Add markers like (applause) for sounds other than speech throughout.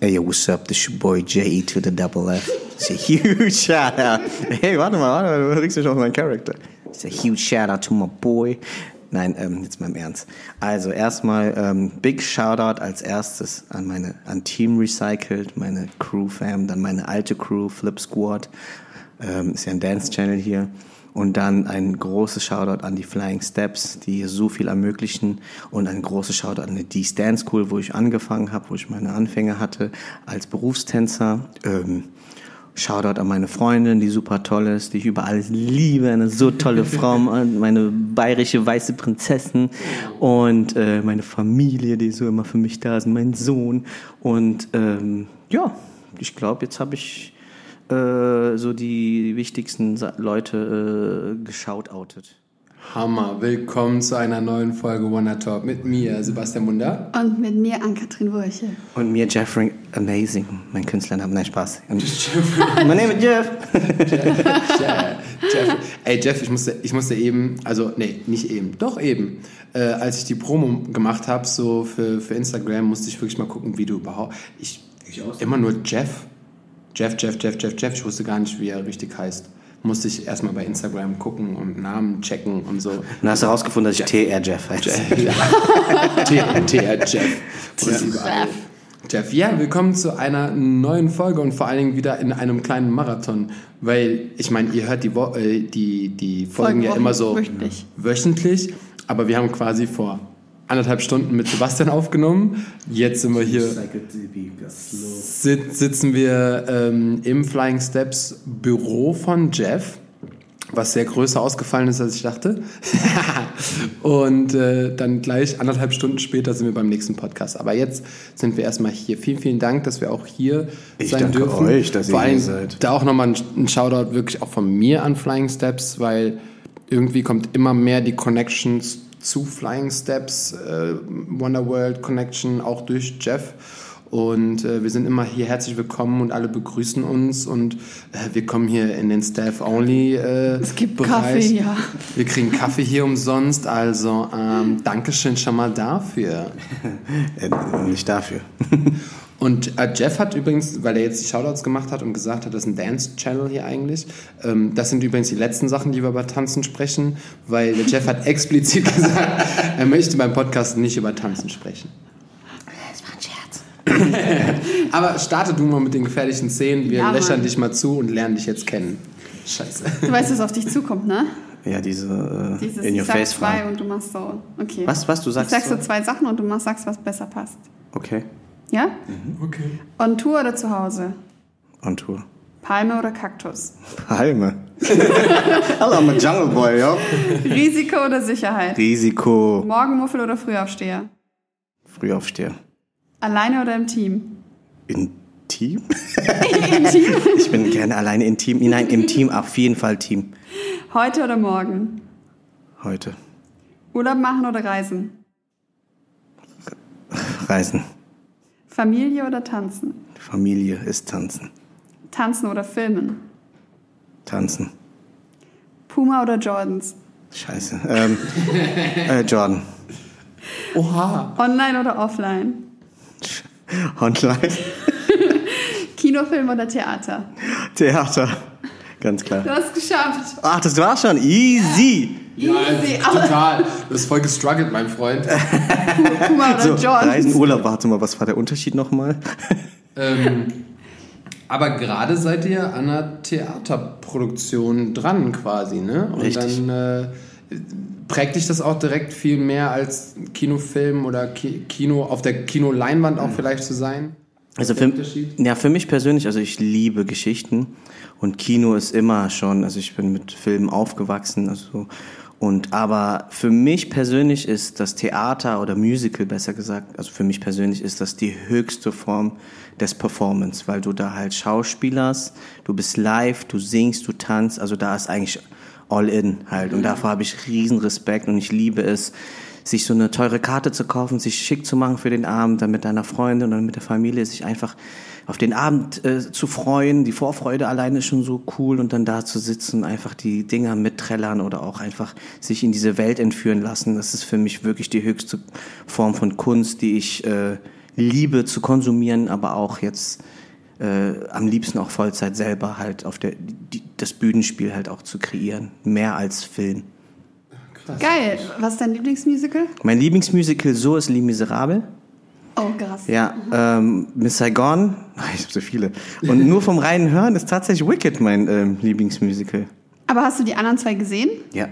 Hey, yo, what's up? This your boy J to the double F. It's a huge (laughs) shout out. Hey, warte mal, warte mal, du regst dich auf meinen Charakter. It's a huge shout out to my boy. Nein, ähm, jetzt mal im Ernst. Also erstmal ähm, Big Shoutout als erstes an meine an Team Recycled, meine Crew Fam, dann meine alte Crew Flip Squad, ähm, ist ja ein Dance Channel hier. Und dann ein großes Shoutout an die Flying Steps, die hier so viel ermöglichen. Und ein großes Shoutout an die Dance School, wo ich angefangen habe, wo ich meine Anfänge hatte als Berufstänzer. Ähm, Shoutout an meine Freundin, die super toll ist, die ich über alles liebe, eine so tolle (laughs) Frau, meine bayerische weiße Prinzessin und äh, meine Familie, die so immer für mich da ist, mein Sohn. Und ähm, ja, ich glaube, jetzt habe ich äh, so die wichtigsten Leute äh, geschautoutet. Hammer. Willkommen zu einer neuen Folge Wanna Talk mit mir, Sebastian Munder. Und mit mir, Ann-Kathrin Wurche. Und mir Jeffrey Amazing, mein Künstlername. Nein, Spaß. (laughs) Mein Name ist Jeff. (laughs) Jeff, Jeff. Ey, Jeff, ich musste, ich musste eben, also, nee, nicht eben, doch eben, äh, als ich die Promo gemacht habe, so für, für Instagram, musste ich wirklich mal gucken, wie du überhaupt, ich, ich immer nur Jeff, Jeff, Jeff, Jeff, Jeff, Jeff, ich wusste gar nicht, wie er richtig heißt musste ich erstmal bei Instagram gucken und Namen checken und so. Und hast du herausgefunden, dass ich TR Jeff heiße. TR Jeff. Jeff. Jeff, ja, willkommen zu einer neuen Folge und vor allen Dingen wieder in einem kleinen Marathon, weil ich meine, ihr hört die, Wo äh, die, die Folgen, Folgen ja immer so wöchentlich. wöchentlich, aber wir haben quasi vor anderthalb Stunden mit Sebastian aufgenommen. Jetzt sind wir hier. Sit, sitzen wir ähm, im Flying Steps Büro von Jeff, was sehr größer ausgefallen ist, als ich dachte. (laughs) Und äh, dann gleich anderthalb Stunden später sind wir beim nächsten Podcast. Aber jetzt sind wir erstmal hier. Vielen, vielen Dank, dass wir auch hier ich sein danke dürfen. euch, dass Vor ihr hier seid. Da auch nochmal ein, ein Shoutout wirklich auch von mir an Flying Steps, weil irgendwie kommt immer mehr die Connections zu Flying Steps, äh, Wonderworld Connection, auch durch Jeff. Und äh, wir sind immer hier herzlich willkommen und alle begrüßen uns und äh, wir kommen hier in den Staff-Only äh, Es gibt Kaffee, ja. Wir kriegen Kaffee hier umsonst, also ähm, Dankeschön schon mal dafür. (laughs) äh, nicht dafür. (laughs) Und äh, Jeff hat übrigens, weil er jetzt die Shoutouts gemacht hat und gesagt hat, das ist ein Dance-Channel hier eigentlich. Ähm, das sind übrigens die letzten Sachen, die wir über Tanzen sprechen, weil der Jeff hat (laughs) explizit gesagt, er möchte beim Podcast nicht über Tanzen sprechen. Das war ein Scherz. (laughs) Aber starte du mal mit den gefährlichen Szenen. Wir Ja, Mann. dich mal zu und lernen dich jetzt kennen. Scheiße. Du weißt, was auf dich zukommt, ne? Ja, diese äh, Dieses, in your ich sag face zwei und du machst so. Okay. Was, was, du sagst Ich sag so so? zwei Sachen und du machst, sagst, was besser passt. Okay, Ja? Okay. On Tour oder zu Hause? on Tour. Palme oder Kaktus? Palme. (laughs) Hello, I'm a jungle boy, yo. Risiko oder Sicherheit? Risiko. Morgenmuffel oder Frühaufsteher? Frühaufsteher. Alleine oder im Team? Intim? (laughs) Im Team? (laughs) Ich bin gerne alleine im Team. Nein, im Team, auf jeden Fall Team. Heute oder morgen? Heute. Urlaub machen oder reisen? Reisen. Familie oder tanzen? Familie ist tanzen. Tanzen oder filmen? Tanzen. Puma oder Jordans? Scheiße. Ähm, äh, Jordan. Oha. Online oder offline? Online. Kinofilm oder Theater? Theater. Ganz klar. Du hast es geschafft. Ach, das war schon easy. Ja, Easy, aber- total. Du hast voll gestruggelt, mein Freund. (laughs) Puma oder So, Jordans? Reisen, Urlaub. Warte mal, was war der Unterschied nochmal? ähm, aber gerade seid ihr an einer Theaterproduktion dran quasi, ne? Und Richtig. dann äh, prägt dich das auch direkt viel mehr als Kinofilm oder Ki Kino auf der Kinoleinwand auch vielleicht zu sein? Also für, Unterschied? ja, für mich persönlich, also ich liebe Geschichten und Kino ist immer schon, also ich bin mit Filmen aufgewachsen, also und aber für mich persönlich ist das Theater oder Musical besser gesagt, also für mich persönlich ist das die höchste Form des Performance, weil du da halt Schauspielerst, du bist live, du singst, du tanzt, also da ist eigentlich all in halt. Und davor habe ich riesen Respekt und ich liebe es, sich so eine teure Karte zu kaufen, sich schick zu machen für den Abend, dann mit deiner Freundin und mit der Familie sich einfach auf den Abend äh, zu freuen. Die Vorfreude alleine ist schon so cool und dann da zu sitzen, einfach die Dinger mitträllern oder auch einfach sich in diese Welt entführen lassen. Das ist für mich wirklich die höchste Form von Kunst, die ich äh, liebe zu konsumieren, aber auch jetzt äh, am liebsten auch Vollzeit selber halt auf der die, das Bühnenspiel halt auch zu kreieren, mehr als Film. Geil. Was ist dein Lieblingsmusical? Mein Lieblingsmusical so ist Les Miserables. Oh, krass. Ja, ähm, Miss Saigon, (laughs) ich habe so viele. Und nur vom reinen Hören ist tatsächlich Wicked mein ähm, Lieblingsmusical. Aber hast du die anderen zwei gesehen? Ja.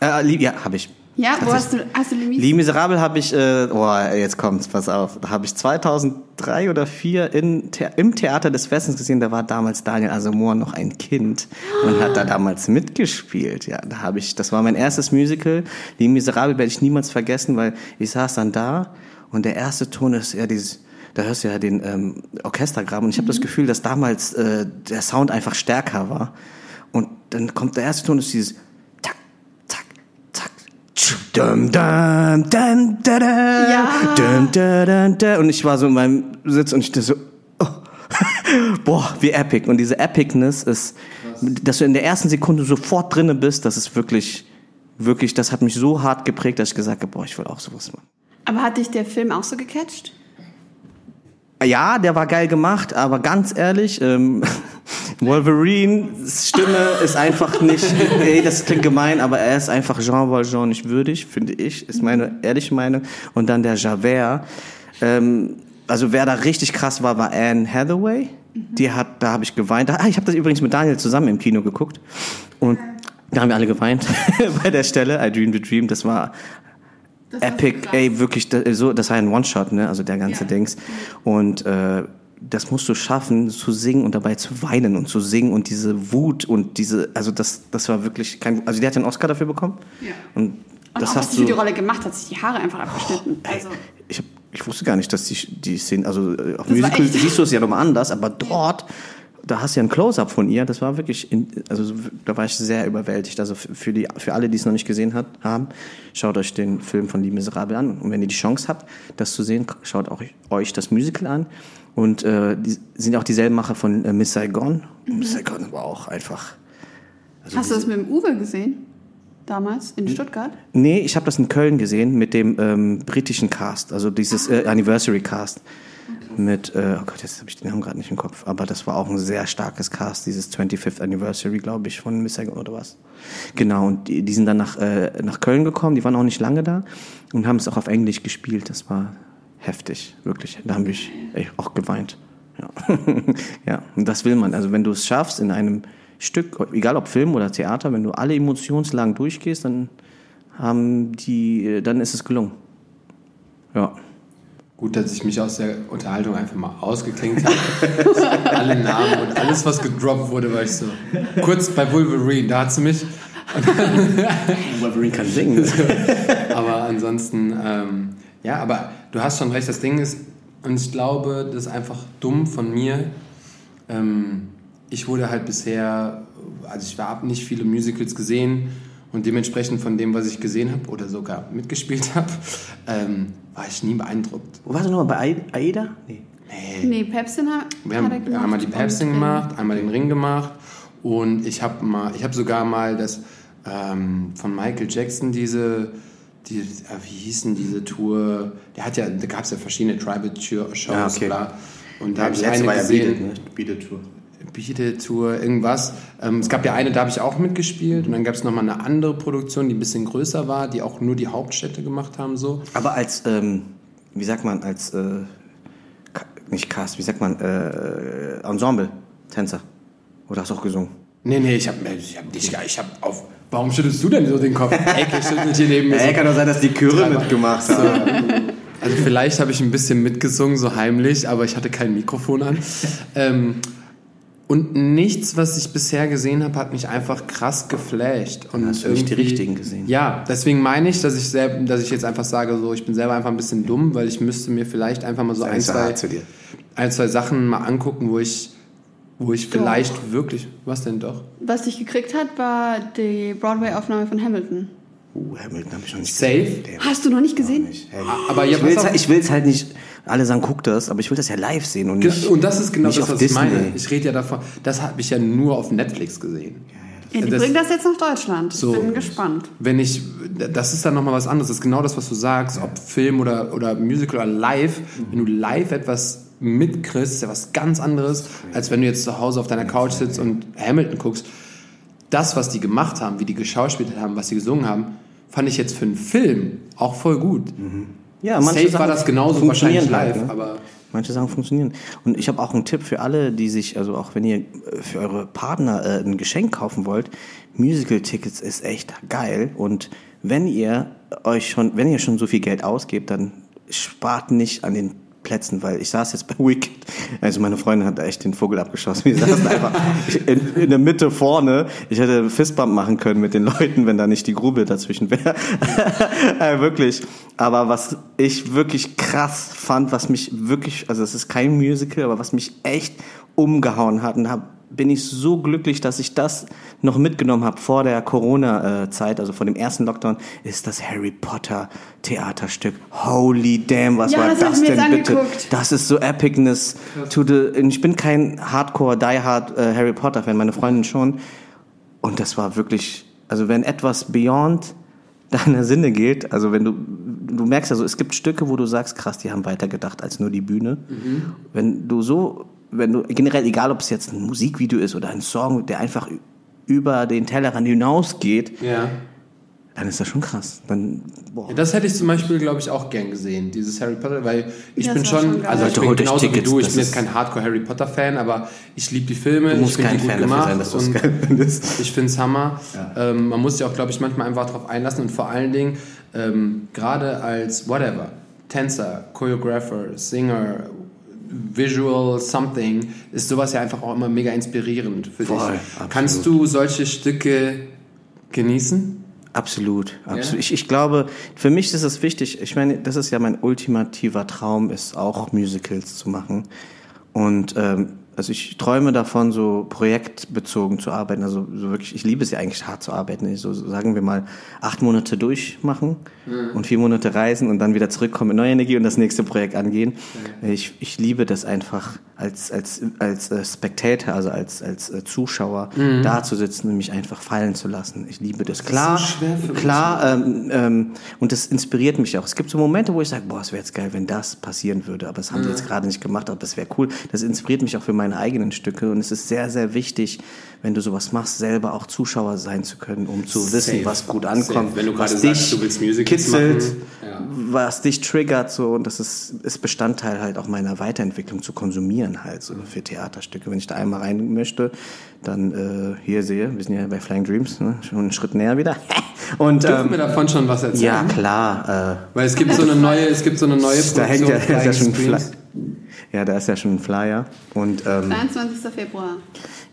Äh, lieb, ja, habe ich. Ja, wo hast du, hast du Les Mis? Les Miserables habe ich, äh, oh, jetzt kommt's, pass auf, da habe ich 2003 oder 2004 in, The im Theater des Westens gesehen, da war damals Daniel Asamoah noch ein Kind und hat da damals mitgespielt. Ja, da habe ich, das war mein erstes Musical. Les Miserables werde ich niemals vergessen, weil ich saß dann da und der erste Ton ist ja dieses, da hörst du ja den ähm, Orchestergraben und ich habe das Gefühl, dass damals äh, der Sound einfach stärker war. Und dann kommt der erste Ton, ist dieses Tack, Tack, Tack, dum, dum, dum, da, da, Ja. dum, da, da, da. Und ich war so in meinem Sitz und ich dachte so, oh. (laughs) boah, wie epic. Und diese Epicness ist, dass du in der ersten Sekunde sofort drinne bist, das ist wirklich, wirklich, das hat mich so hart geprägt, dass ich gesagt habe, boah, ich will auch sowas machen. Aber hat dich der Film auch so gecatcht? Ja, der war geil gemacht, aber ganz ehrlich, ähm, (laughs) Wolverines Stimme ist einfach nicht, (laughs) ey, das klingt gemein, aber er ist einfach Jean Valjean nicht würdig, finde ich, ist meine ehrliche Meinung. Und dann der Javert, ähm, also wer da richtig krass war, war Anne Hathaway. Die hat, da habe ich geweint. Ah, ich habe das übrigens mit Daniel zusammen im Kino geguckt und da haben wir alle geweint (laughs) bei der Stelle. I Dream the Dream, das war Das Epic, ey, wirklich, da- so, das war ein One-Shot, ne, also der ganze Ja. Dings. Und äh, das musst du schaffen, zu singen und dabei zu weinen und zu singen und diese Wut und diese, also das, das war wirklich kein, also der hat den Oscar dafür bekommen. Ja. Und Und das auch, was hast sie für die. Rolle gemacht hat, sich die Haare einfach abgeschnitten. Also, Ich, ich wusste gar nicht, dass die, die Szene, also äh, auf Musical siehst du es ja nochmal anders, aber dort, da hast du ja ein Close-up von ihr, das war wirklich, in, also so- da war ich sehr überwältigt. Also für, die, für alle, die es noch nicht gesehen hat, haben, schaut euch den Film von Die Miserable an. Und wenn ihr die Chance habt, das zu sehen, schaut auch euch das Musical an. Und äh, die sind ja auch dieselben Macher von äh, Miss Saigon. Und Miss Saigon war auch einfach. Also hast du diese- das mit dem Uwe gesehen? Damals in Stuttgart? Nee, ich habe das in Köln gesehen mit dem ähm, britischen Cast, also dieses äh, Anniversary Cast. Mit, äh, oh Gott, jetzt habe ich den Namen gerade nicht im Kopf, aber das war auch ein sehr starkes Cast, dieses 25th Anniversary, glaube ich, von Miss oder was. Genau, und die, die sind dann nach, äh, nach Köln gekommen, die waren auch nicht lange da und haben es auch auf Englisch gespielt. Das war heftig, wirklich. Da habe ich echt auch geweint. Ja. (laughs) ja, und das will man. Also wenn du es schaffst in einem Stück, egal ob Film oder Theater, wenn du alle Emotionslagen durchgehst, dann haben die, dann ist es gelungen. Ja. Gut, dass ich mich aus der Unterhaltung einfach mal ausgeklinkt habe. (laughs) Alle Namen und alles, was gedroppt wurde, war ich so. Kurz bei Wolverine, da hat sie mich. (laughs) Wolverine kann singen. (laughs) Aber ansonsten, ähm, ja, aber du hast schon recht, das Ding ist, und ich glaube, das ist einfach dumm von mir. Ähm, ich wurde halt bisher, also ich habe nicht viele Musicals gesehen und dementsprechend von dem, was ich gesehen habe oder sogar mitgespielt habe, (laughs) ähm, war ich nie beeindruckt. Wo warst du nochmal bei Aida? Nee. Nee, Pepsin hat, Wir hat haben er gemacht. einmal die Päpstin gemacht, einmal den Ring gemacht und ich habe mal, ich habe sogar mal das ähm, von Michael Jackson diese, die, äh, wie hießen diese Tour? Der hat ja, da gab es ja verschiedene Tribal Shows, Ah, okay. bla. Und da habe ich eine gesehen. ne? Beat-Tour. Beat Tour, irgendwas. Ähm, es gab ja eine, da habe ich auch mitgespielt und dann gab es nochmal eine andere Produktion, die ein bisschen größer war, die auch nur die Hauptstädte gemacht haben so. Aber als, ähm, wie sagt man, als, äh, nicht Cast, wie sagt man, äh, Ensemble, Tänzer. Oder hast du auch gesungen? Nee, nee, ich habe ich hab nicht, ich habe auf, warum schüttelst du denn so den Kopf? (laughs) Ecke schüttelt hier neben mir so. kann doch sein, dass die Chöre mitgemacht haben. Also vielleicht habe ich ein bisschen mitgesungen, so heimlich, aber ich hatte kein Mikrofon an. Ähm, und nichts, was ich bisher gesehen habe, hat mich einfach krass geflasht. Und Hast du nicht die richtigen gesehen? Ja, deswegen meine ich, dass ich, selb, dass ich jetzt einfach sage, so, ich bin selber einfach ein bisschen dumm, weil ich müsste mir vielleicht einfach mal so ein, zwei, hart zu dir. ein, zwei Sachen mal angucken, wo ich, wo ich vielleicht wirklich... Was denn doch? Was dich gekriegt hat, war die Broadway-Aufnahme von Hamilton. Uh, Hamilton habe ich noch nicht Safe? gesehen. Damn. Hast du noch nicht gesehen? Nicht. Hey. Aber ja, ich will es ich will's halt nicht, alle sagen, guck das, aber ich will das ja live sehen und nicht. Und das ist genau nicht das, auf was ich meine. Ich rede ja davon, das habe ich ja nur auf Netflix gesehen. Ja, die Das- bringen das jetzt nach Deutschland. So. Ich bin gespannt. Wenn ich, das ist dann nochmal was anderes. Das ist genau das, was du sagst, ob Film oder, oder Musical oder live. Wenn du live etwas mitkriegst, ist ja was ganz anderes, als wenn du jetzt zu Hause auf deiner Couch sitzt und Hamilton guckst. Das, was die gemacht haben, wie die geschauspielt haben, was sie gesungen haben, fand ich jetzt für einen Film auch voll gut. Ja, Safe war das genauso wahrscheinlich funktionieren halt, live, ne? aber Manche Sachen funktionieren. Und ich habe auch einen Tipp für alle, die sich, also auch wenn ihr äh, für eure Partner äh, ein Geschenk kaufen wollt, Musical-Tickets ist echt geil. Und wenn ihr euch schon, wenn ihr schon so viel Geld ausgebt, dann spart nicht an den Plätzen, weil ich saß jetzt bei Wicked, also meine Freundin hat da echt den Vogel abgeschossen. Wir saßen (laughs) einfach in, in der Mitte vorne. Ich hätte Fistbump machen können mit den Leuten, wenn da nicht die Grube dazwischen wäre. (laughs) äh, wirklich. Aber was ich wirklich krass fand, was mich wirklich, also es ist kein Musical, aber was mich echt umgehauen hat und da bin ich so glücklich, dass ich das noch mitgenommen habe vor der Corona-Zeit, also vor dem ersten Lockdown, ist das Harry Potter Theaterstück. Holy damn, was Ja, war das das denn bitte? angeguckt. Das ist so Epicness to the. Ich bin kein Hardcore, die Hard äh, Harry Potter Fan, meine Freundin schon. Und das war wirklich, also wenn etwas beyond deiner Sinne geht, also wenn du, du merkst ja so, es gibt Stücke, wo du sagst, krass, die haben weitergedacht als nur die Bühne. Wenn du so, wenn du generell, egal ob es jetzt ein Musikvideo ist oder ein Song, der einfach über den Tellerrand hinausgeht, ja. dann ist das schon krass. Dann, boah. Ja, das hätte ich zum Beispiel, glaube ich, auch gern gesehen, dieses Harry Potter, weil ich Das bin schon, schon also ich bin genauso wie Tickets, du, ich bin jetzt kein Hardcore Harry Potter Fan, aber ich liebe die Filme, Du musst ich finde kein die gut Fan dafür gemacht sein, dass du es und geil findest. ich finde es Hammer. Ähm, man muss sich auch, glaube ich, manchmal einfach darauf einlassen und vor allen Dingen, ähm, gerade als whatever, Tänzer, Choreographer, Singer, Visual Something, ist sowas ja einfach auch immer mega inspirierend für Voll, dich. absolut. Kannst du solche Stücke genießen? Absolut, absolut. Ja? Ich, ich glaube, für mich ist es wichtig, ich meine, das ist ja mein ultimativer Traum, ist auch Musicals zu machen. Und ähm, also ich träume davon, so projektbezogen zu arbeiten. Also so wirklich, ich liebe es ja eigentlich hart zu arbeiten. So sagen wir mal acht Monate durchmachen und vier Monate reisen und dann wieder zurückkommen mit neuer Energie und das nächste Projekt angehen. Ich, ich liebe das einfach als als als äh, Spectator, also als als äh, Zuschauer da zu sitzen und mich einfach fallen zu lassen. Ich liebe das. Klar, so schwer für mich. klar ähm, ähm, und das inspiriert mich auch. Es gibt so Momente, wo ich sage, boah, es wäre jetzt geil, wenn das passieren würde, aber das haben die jetzt gerade nicht gemacht, aber das wäre cool. Das inspiriert mich auch für meine eigenen Stücke und es ist sehr, sehr wichtig, wenn du sowas machst, selber auch Zuschauer sein zu können, um zu wissen, Safe. was gut ankommt, Safe. Wenn du was gerade sagst, du willst Musicals kitzelt, ja. was dich triggert, so und das ist, ist Bestandteil halt auch meiner Weiterentwicklung zu konsumieren halt so für Theaterstücke. Wenn ich da einmal rein möchte, dann äh, hier sehe, wir sind ja bei Flying Dreams, ne? schon einen Schritt näher wieder. (laughs) Und Dürfen ähm, wir davon schon was erzählen? ja klar. Äh, Weil es gibt so eine neue, es gibt so eine neue da hängt ja, Produktion (laughs) ja schon. Screens. Ja, da ist ja schon ein Flyer. Und ähm, 23. Februar.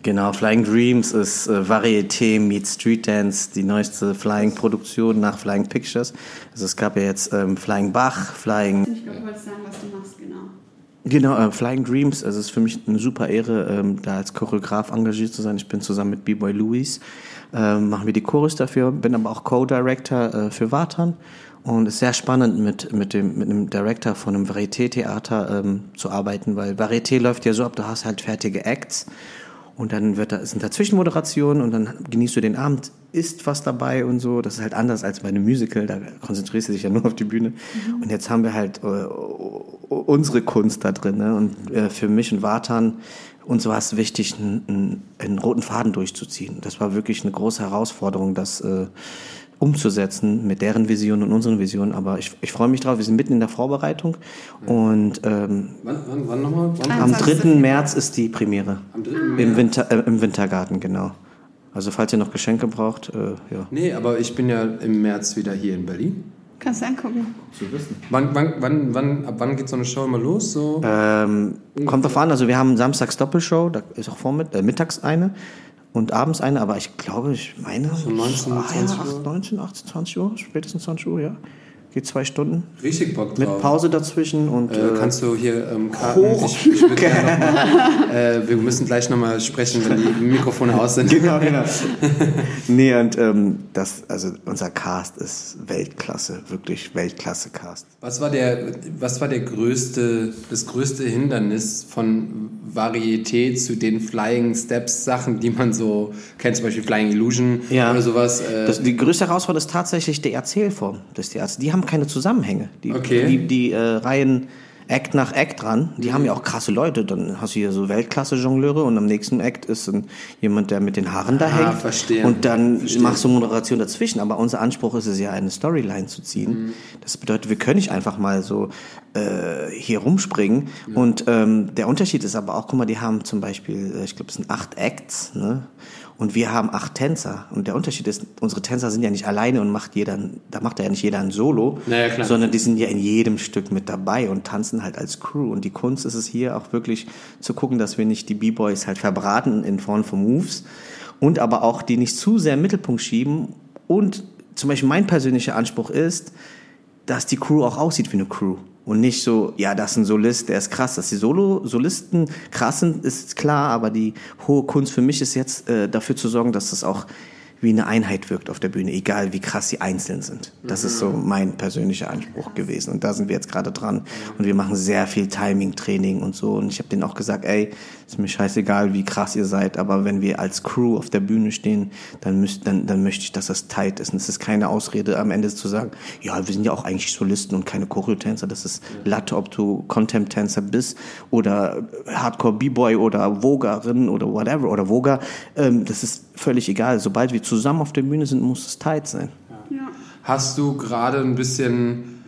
genau, Flying Dreams ist äh, Varieté meets Street Dance, die neueste Flying-Produktion nach Flying Pictures. Also es gab ja jetzt ähm, Flying Bach, Flying Ich glaube, du wolltest sagen, was du machst, genau. Genau, äh, Flying Dreams, also es ist für mich eine super Ehre, ähm, da als Choreograf engagiert zu sein. Ich bin zusammen mit B-Boy Louis, ähm, machen wir die Chorus dafür, bin aber auch Co-Director äh, für Vatan und es ist sehr spannend mit, mit, dem, mit einem Director von einem Varieté-Theater ähm, zu arbeiten, weil Varieté läuft ja so ab, du hast halt fertige Acts und dann wird da, sind da Zwischenmoderationen und dann genießt du den Abend, isst was dabei und so. Das ist halt anders als bei einem Musical, da konzentrierst du dich ja nur auf die Bühne. Und jetzt haben wir halt äh, unsere Kunst da drin. Ne? Und äh, für mich und Vatan, uns war es wichtig, einen, einen, einen roten Faden durchzuziehen. Das war wirklich eine große Herausforderung, das äh, umzusetzen mit deren Vision und unseren Visionen. Aber ich, ich freue mich drauf, wir sind mitten in der Vorbereitung und ähm, Wann, wann, wann nochmal? Am 21. 3. März ist die Premiere. Am 3. Im, Winter, äh, Im Wintergarten, genau. Also falls ihr noch Geschenke braucht, äh, ja. Nee, aber ich bin ja im März wieder hier in Berlin. Kannst du angucken. Wann, wann, wann, wann, ab wann geht so eine Show immer los? So? Ähm, kommt drauf an, also wir haben samstags Doppelshow, da ist auch vormitt, äh, mittags eine und abends eine, aber ich glaube, ich meine... So 19, ah, ja, 20 Uhr? 8, 19, 18, 20 Uhr, spätestens 20 Uhr, ja. Geht zwei Stunden. Richtig Bock Mit drauf. Pause dazwischen und... Äh, Äh, kannst du hier ähm, Karten? hoch. Ich, ich (laughs) mal, äh, wir müssen gleich nochmal sprechen, wenn die Mikrofone aus sind. genau, genau. (laughs) nee, und ähm, das, also unser Cast ist Weltklasse, wirklich Weltklasse-Cast. Was war der, was war der größte, das größte Hindernis von Varietät zu den Flying Steps Sachen, die man so kennt, zum Beispiel Flying Illusion Ja. oder sowas. Äh, Das, die größte Herausforderung ist tatsächlich die Erzählform des Theaters. Die haben keine Zusammenhänge. Die, Okay. die, die äh, Reihen Act nach Act dran. Die haben ja auch krasse Leute. Dann hast du hier so Weltklasse-Jongleure und am nächsten Act ist ein, jemand, der mit den Haaren da Ah, hängt. verstehe. Und dann Verstehe. machst du Moderation dazwischen. Aber unser Anspruch ist es ja, eine Storyline zu ziehen. Mhm. Das bedeutet, wir können nicht einfach mal so äh, hier rumspringen. Und ähm, der Unterschied ist aber auch, guck mal, die haben zum Beispiel, äh, ich glaube, es sind acht Acts, ne? Und wir haben acht Tänzer. Und der Unterschied ist, unsere Tänzer sind ja nicht alleine und macht jeder, da macht ja nicht jeder ein Solo, Naja, sondern die sind ja in jedem Stück mit dabei und tanzen halt als Crew. Und die Kunst ist es hier auch wirklich zu gucken, dass wir nicht die B-Boys halt verbraten in Form von Moves und aber auch die nicht zu sehr im Mittelpunkt schieben. Und zum Beispiel mein persönlicher Anspruch ist, dass die Crew auch aussieht wie eine Crew. Und nicht so, ja, das ist ein Solist, der ist krass. Dass die Solo-Solisten krass sind, ist klar, aber die hohe Kunst für mich ist jetzt, äh, dafür zu sorgen, dass das auch wie eine Einheit wirkt auf der Bühne, egal wie krass sie einzeln sind. Das ist so mein persönlicher Anspruch gewesen. Und da sind wir jetzt gerade dran. Und wir machen sehr viel Timing-Training und so. Und ich habe denen auch gesagt, ey, ist mir scheißegal, wie krass ihr seid, aber wenn wir als Crew auf der Bühne stehen, dann, müsst, dann, dann möchte ich, dass das tight ist. Und es ist keine Ausrede, am Ende zu sagen, ja, wir sind ja auch eigentlich Solisten und keine Choreotänzer. Das ist Latte, ob du Contempt-Tänzer bist oder Hardcore-B-Boy oder Vogerin oder whatever oder Voger. Ähm, das ist völlig egal. Sobald wir zusammen auf der Bühne sind, muss es tight sein. Ja. Hast du gerade ein bisschen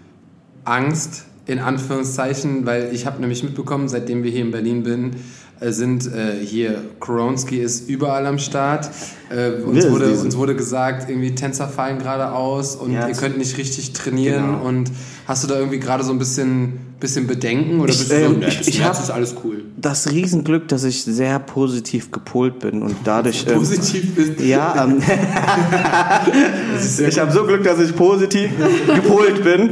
Angst, in Anführungszeichen, weil ich habe nämlich mitbekommen, seitdem wir hier in Berlin bin, äh, sind äh, hier Koronski ist überall am Start. Äh, uns, wurde, uns wurde gesagt, irgendwie Tänzer fallen gerade aus und Ja, ihr könnt nicht richtig trainieren. Genau. Und hast du da irgendwie gerade so ein bisschen, bisschen Bedenken oder Ich, bist du so, ähm, "Nee, ich- ich jetzt hab- ist alles cool? Das Riesenglück, dass ich sehr positiv gepolt bin und dadurch... (laughs) ähm, Positiv bist. Ja, ähm, (laughs) (laughs) ich habe so Glück, dass ich positiv gepolt bin.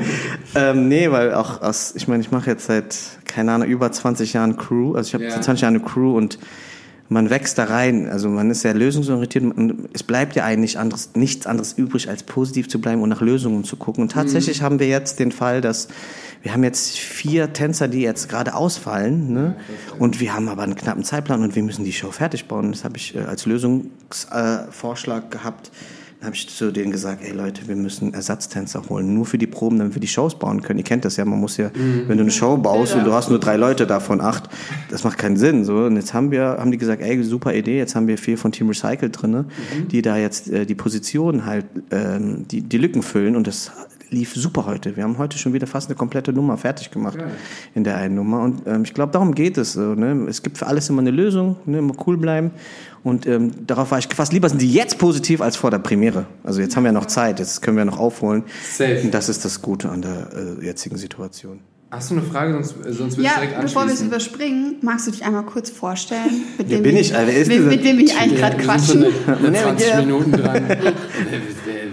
Ähm, nee, weil auch aus, ich meine, ich mache jetzt seit, keine Ahnung, über 20 Jahren Crew. Also ich habe Ja. seit 20 Jahre eine Crew und man wächst da rein. Also man ist sehr lösungsorientiert und es bleibt ja eigentlich anderes, nichts anderes übrig, als positiv zu bleiben und nach Lösungen zu gucken. Und tatsächlich haben wir jetzt den Fall, dass wir haben jetzt vier Tänzer, die jetzt gerade ausfallen, ne? Und wir haben aber einen knappen Zeitplan und wir müssen die Show fertig bauen. Das habe ich äh, als Lösungsvorschlag äh, gehabt. Habe ich zu denen gesagt, ey Leute, wir müssen Ersatztänzer holen, nur für die Proben, damit wir die Shows bauen können. Ihr kennt das ja, man muss ja, wenn du eine Show baust und du hast nur drei Leute davon, acht, das macht keinen Sinn. So. Und jetzt haben wir, haben die gesagt, ey, super Idee, jetzt haben wir vier von Team Recycle drinne, die da jetzt äh, die Positionen halt, ähm, die, die Lücken füllen und das lief super heute. Wir haben heute schon wieder fast eine komplette Nummer fertig gemacht in der einen Nummer. Und ähm, ich glaube, darum geht es. So, ne? Es gibt für alles immer eine Lösung, ne? immer cool bleiben. Und ähm, darauf war ich gefasst. Lieber sind die jetzt positiv als vor der Premiere. Also jetzt haben wir noch Zeit, jetzt können wir noch aufholen. Safe. Und das ist das Gute an der äh, jetzigen Situation. Hast du eine Frage? Sonst, äh, sonst würde Ja, ich direkt bevor wir es überspringen, magst du dich einmal kurz vorstellen? Mit Wer wem bin ich? Wer ist mit, mit wem ich eigentlich gerade wir quatschen? sind schon seit- seit 20 Ja. Minuten dran. (laughs) wer, wer,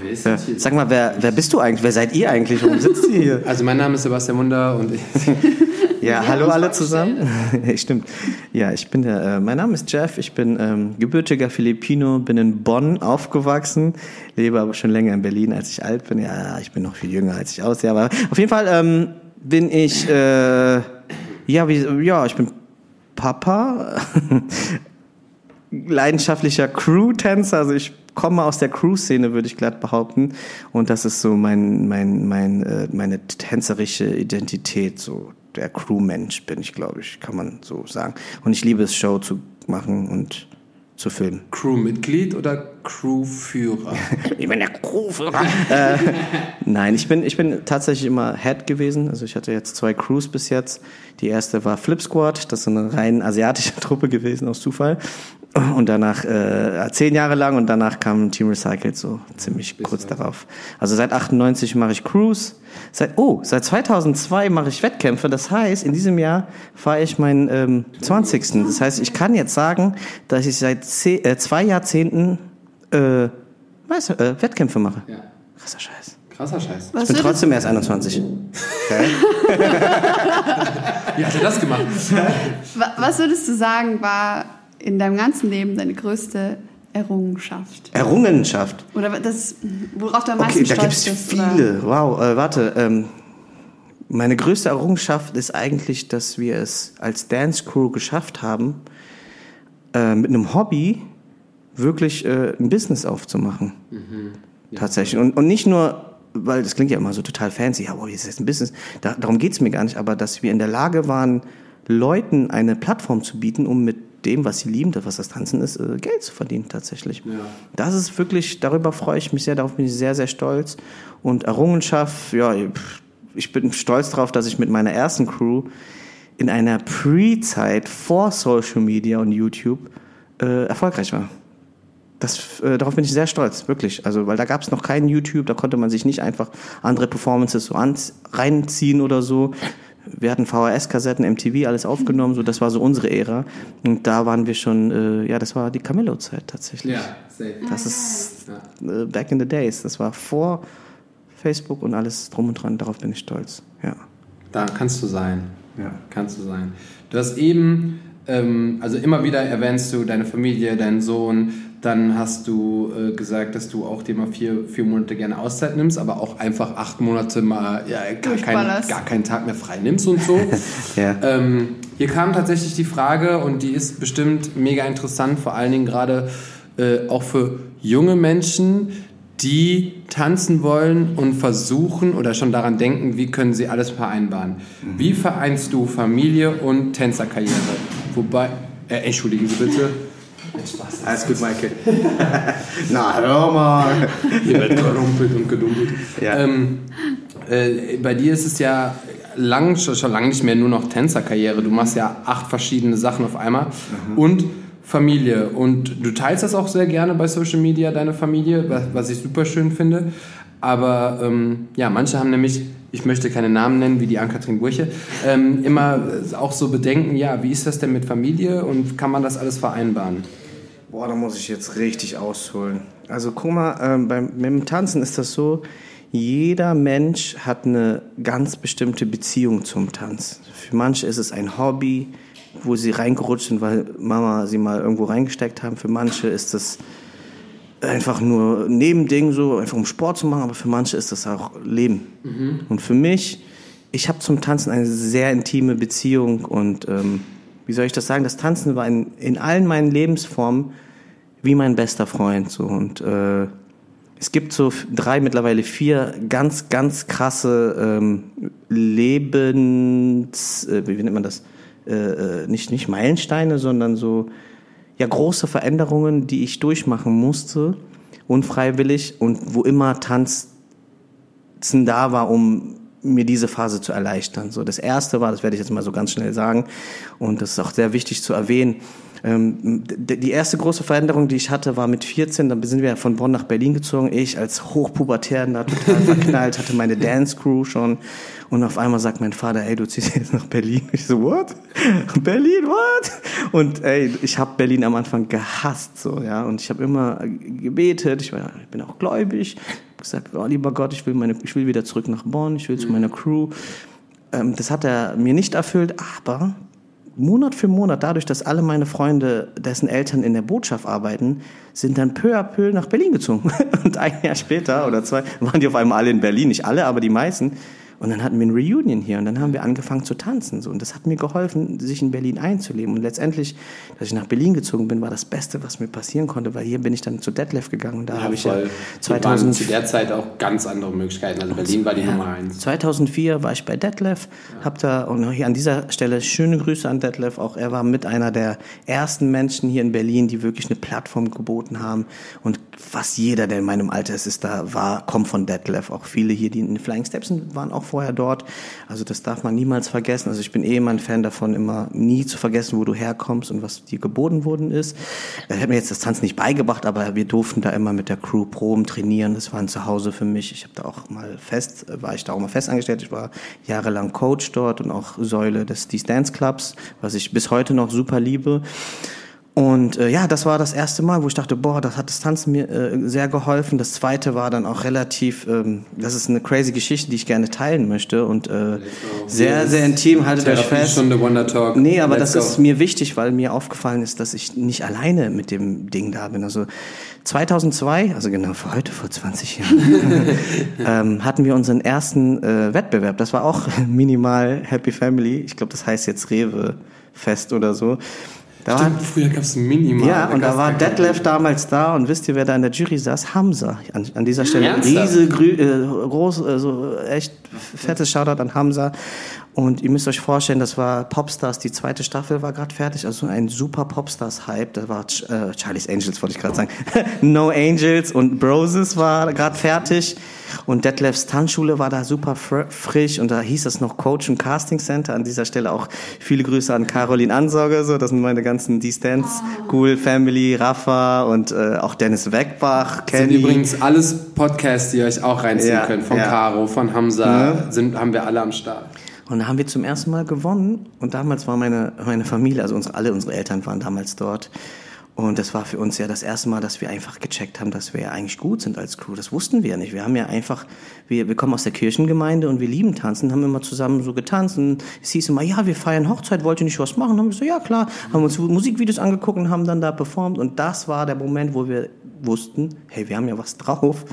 wer ist Ja. das hier? Sag mal, wer, wer bist du eigentlich? Wer seid ihr eigentlich? Warum sitzt ihr hier? Also mein Name ist Sebastian Wunder und ich, (laughs) Ja, hallo alle zusammen. (laughs) Stimmt. Ja, ich bin der, äh, mein Name ist Jeff, ich bin ähm, gebürtiger Filipino, bin in Bonn aufgewachsen, lebe aber schon länger in Berlin, als ich alt bin. Ja, ich bin noch viel jünger, als ich aussehe, aber auf jeden Fall ähm, bin ich, äh, ja, wie, ja, ich bin Papa, (laughs) leidenschaftlicher Crew-Tänzer, also ich komme aus der Crew-Szene, würde ich glatt behaupten. Und das ist so mein, mein, mein, äh, meine tänzerische Identität, so der Crew-Mensch bin ich, glaube ich, kann man so sagen. Und ich liebe es, Show zu machen und zu filmen. Crewmitglied oder Crewführer? (laughs) Ich bin der Crewführer. äh, nein, ich bin, ich bin tatsächlich immer Head gewesen. Also ich hatte jetzt zwei Crews bis jetzt. Die erste war Flip Squad, das ist eine rein asiatische (laughs) Truppe gewesen aus Zufall. Und danach äh, zehn Jahre lang und danach kam Team Recycled so ziemlich kurz darauf. Also seit 98 mache ich Crews. Seit oh seit 2002 mache ich Wettkämpfe. Das heißt, in diesem Jahr feiere ich meinen ähm, 20. Das heißt, ich kann jetzt sagen, dass ich seit zeh, äh, zwei Jahrzehnten äh, weißt du, äh, Wettkämpfe mache. Ja. Krasser Scheiß. Krasser Scheiß. Was Ich bin trotzdem erst 21. Okay. (laughs) Wie hat er das gemacht? wa- was würdest du sagen, war in deinem ganzen Leben deine größte Errungenschaft? Errungenschaft. Oder das, worauf du am meisten Okay, da stolz gibt es bist? oder- viele. Wow, äh, warte. Ähm, meine größte Errungenschaft ist eigentlich, dass wir es als Dance Crew geschafft haben, äh, mit einem Hobby wirklich äh, ein Business aufzumachen. Tatsächlich. Und, und nicht nur, weil das klingt ja immer so total fancy, ja, wow, jetzt ist jetzt ein Business. Da, darum geht's mir gar nicht, aber dass wir in der Lage waren, Leuten eine Plattform zu bieten, um mit dem, was sie lieben, das, was das Tanzen ist, äh, Geld zu verdienen tatsächlich. Ja. Das ist wirklich, darüber freue ich mich sehr, darauf bin ich sehr, sehr stolz. Und Errungenschaft, ja, ich bin stolz darauf, dass ich mit meiner ersten Crew in einer Pre-Zeit vor Social Media und YouTube äh, erfolgreich war. Das, äh, darauf bin ich sehr stolz, wirklich. Also, weil da gab es noch keinen YouTube, da konnte man sich nicht einfach andere Performances so an, reinziehen oder so. Wir hatten VHS-Kassetten, MTV, alles aufgenommen, so das war so unsere Ära. Und da waren wir schon, äh, ja, das war die Camillo-Zeit tatsächlich. Ja, safe. Das ist äh, back in the days. Das war vor Facebook und alles drum und dran. Darauf bin ich stolz. Ja. Da kannst du sein. Ja. Kannst du sein. Du hast eben, ähm, also immer wieder erwähnst du deine Familie, deinen Sohn. Dann hast du äh, gesagt, dass du auch dir mal vier, vier Monate gerne Auszeit nimmst, aber auch einfach acht Monate mal ja, gar, kein, gar keinen Tag mehr frei nimmst und so. (laughs) Ja. ähm, hier kam tatsächlich die Frage und die ist bestimmt mega interessant, vor allen Dingen gerade äh, auch für junge Menschen, die tanzen wollen und versuchen oder schon daran denken, wie können sie alles vereinbaren. Wie vereinst du Familie und Tänzerkarriere? Wobei, äh, entschuldigen Sie bitte. Spaß. Alles gut, Michael. (laughs) Na, hör mal. Hier wird gerumpelt und gedumpelt. Ja. Ähm, äh, bei dir ist es ja lang, schon, schon lange nicht mehr nur noch Tänzerkarriere. Du machst ja acht verschiedene Sachen auf einmal. Und Familie. Und du teilst das auch sehr gerne bei Social Media, deine Familie, was, was ich super schön finde. Aber ähm, ja, manche haben nämlich, ich möchte keine Namen nennen, wie die Ann-Kathrin Burche, ähm, immer auch so Bedenken, ja, wie ist das denn mit Familie und kann man das alles vereinbaren? Boah, da muss ich jetzt richtig ausholen. Also guck mal, ähm, beim, dem Tanzen ist das so, jeder Mensch hat eine ganz bestimmte Beziehung zum Tanz. Für manche ist es ein Hobby, wo sie reingerutscht sind, weil Mama sie mal irgendwo reingesteckt haben. Für manche ist es einfach nur Nebending, so einfach um Sport zu machen, aber für manche ist das auch Leben. Und für mich, ich habe zum Tanzen eine sehr intime Beziehung und ähm, wie soll ich das sagen? Das Tanzen war in, in allen meinen Lebensformen wie mein bester Freund so und äh, es gibt so drei, mittlerweile vier ganz, ganz krasse ähm, Lebens, äh, wie nennt man das? Äh, äh, nicht, nicht Meilensteine, sondern so ja große Veränderungen, die ich durchmachen musste, unfreiwillig und wo immer Tanzen da war, um mir diese Phase zu erleichtern. So das erste war, das werde ich jetzt mal so ganz schnell sagen, und das ist auch sehr wichtig zu erwähnen. Ähm, die erste große Veränderung, die ich hatte, war mit 14. Dann sind wir von Bonn nach Berlin gezogen. Ich als Hochpubertärer total verknallt, hatte meine Dance Crew schon. Und auf einmal sagt mein Vater, ey, du ziehst jetzt nach Berlin. Ich so, what? Berlin, what? Und ey, ich habe Berlin am Anfang gehasst, so ja. Und ich habe immer gebetet. Ich, war, ich bin auch gläubig. Gesagt, oh, lieber Gott, ich will meine, ich will wieder zurück nach Bonn. Ich will zu meiner Crew. Ähm, das hat er mir nicht erfüllt, aber Monat für Monat, dadurch, dass alle meine Freunde, dessen Eltern in der Botschaft arbeiten, sind dann peu à peu nach Berlin gezogen. (laughs) Und ein Jahr später oder zwei waren die auf einmal alle in Berlin, nicht alle, aber die meisten. Und dann hatten wir ein Reunion hier und dann haben wir angefangen zu tanzen. So. Und das hat mir geholfen, sich in Berlin einzuleben. Und letztendlich, dass ich nach Berlin gezogen bin, war das Beste, was mir passieren konnte, weil hier bin ich dann zu Detlef gegangen. Und da habe ich ja voll. 2000, waren zu der Zeit auch ganz andere Möglichkeiten. Also Berlin war die Nummer eins. 2004 war ich bei Detlef, hab da und hier an dieser Stelle schöne Grüße an Detlef. Auch er war mit einer der ersten Menschen hier in Berlin, die wirklich eine Plattform geboten haben. Und fast jeder, der in meinem Alter ist, ist da war, kommt von Detlef. Auch viele hier, die in den Flying Steps sind, waren auch vorher dort. Also das darf man niemals vergessen. Also ich bin eh immer ein Fan davon, immer nie zu vergessen, wo du herkommst und was dir geboten worden ist. Er hat mir jetzt das Tanzen nicht beigebracht, aber wir durften da immer mit der Crew proben, trainieren. Das war ein Zuhause für mich. Ich habe da auch mal fest, war ich da auch mal fest angestellt. Ich war jahrelang Coach dort und auch Säule des Dance Clubs, was ich bis heute noch super liebe. Und äh, ja, das war das erste Mal, wo ich dachte, boah, das hat das Tanzen mir äh, sehr geholfen. Das zweite war dann auch relativ, ähm, das ist eine crazy Geschichte, die ich gerne teilen möchte und äh, sehr, sehr intim, haltet euch fest. Stunde Wonder Talk. Nee, aber Let's das go. ist mir wichtig, weil mir aufgefallen ist, dass ich nicht alleine mit dem Ding da bin. Also 2002, also genau für heute, vor 20 Jahren, (laughs) ähm, hatten wir unseren ersten äh, Wettbewerb. Das war auch (laughs) minimal Happy Family. Ich glaube, das heißt jetzt Rewe Fest oder so. Da war, Stimmt, früher gab es minimal. ja, und da gab's war Detlef damals da und wisst ihr, wer da in der Jury saß? Hamza. An, an dieser Stelle Ernsthaft? riese, grü, äh, groß, äh, so echt fettes Shoutout an Hamza. Und ihr müsst euch vorstellen, das war Popstars, die zweite Staffel war gerade fertig, also ein super Popstars-Hype. Da war Ch- äh, Charlie's Angels, wollte ich gerade sagen. (laughs) no Angels und Broses war gerade fertig. Und Detlefs Tanzschule war da super fr frisch und da hieß es noch Coach und Casting Center. An dieser Stelle auch viele Grüße an Caroline Ansorge, so das sind meine ganzen D-Stance, Cool Family, Rafa und äh, auch Dennis Weckbach, sind Kenny. übrigens alles Podcasts, die ihr euch auch reinziehen Ja, könnt. Von ja. Caro, von Hamza, sind, haben wir alle am Start. Und da haben wir zum ersten Mal gewonnen. Und damals war meine, meine Familie, also unsere, alle unsere Eltern waren damals dort. Und das war für uns ja das erste Mal, dass wir einfach gecheckt haben, dass wir ja eigentlich gut sind als Crew. Das wussten wir ja nicht. Wir haben ja einfach, wir, wir kommen aus der Kirchengemeinde und wir lieben tanzen, haben immer zusammen so getanzt. Und es hieß immer, ja, wir feiern Hochzeit, wollt ihr nicht was machen? Und haben wir so, ja klar, haben uns Musikvideos angeguckt und haben dann da performt. Und das war der Moment, wo wir wussten, hey, wir haben ja was (laughs) drauf,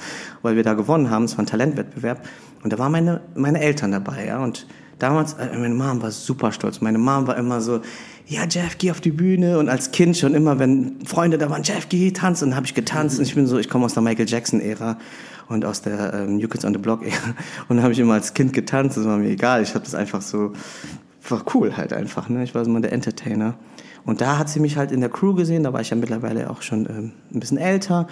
weil wir da gewonnen haben. Es war ein Talentwettbewerb. Und da waren meine, meine Eltern dabei, ja. Und damals, äh, meine Mom war super stolz. Meine Mom war immer so, ja, Jeff, geh auf die Bühne. Und als Kind schon immer, wenn Freunde da waren, Jeff, geh, tanz. Und habe ich getanzt. Und ich bin so, ich komme aus der Michael Jackson-Ära und aus der ähm, New Kids on the Block-Ära. (laughs) Und habe ich immer als Kind getanzt. Das war mir egal. Ich habe das einfach so, war cool halt einfach. Ne? Ich war so immer der Entertainer. Und da hat sie mich halt in der Crew gesehen. Da war ich ja mittlerweile auch schon ähm, ein bisschen älter.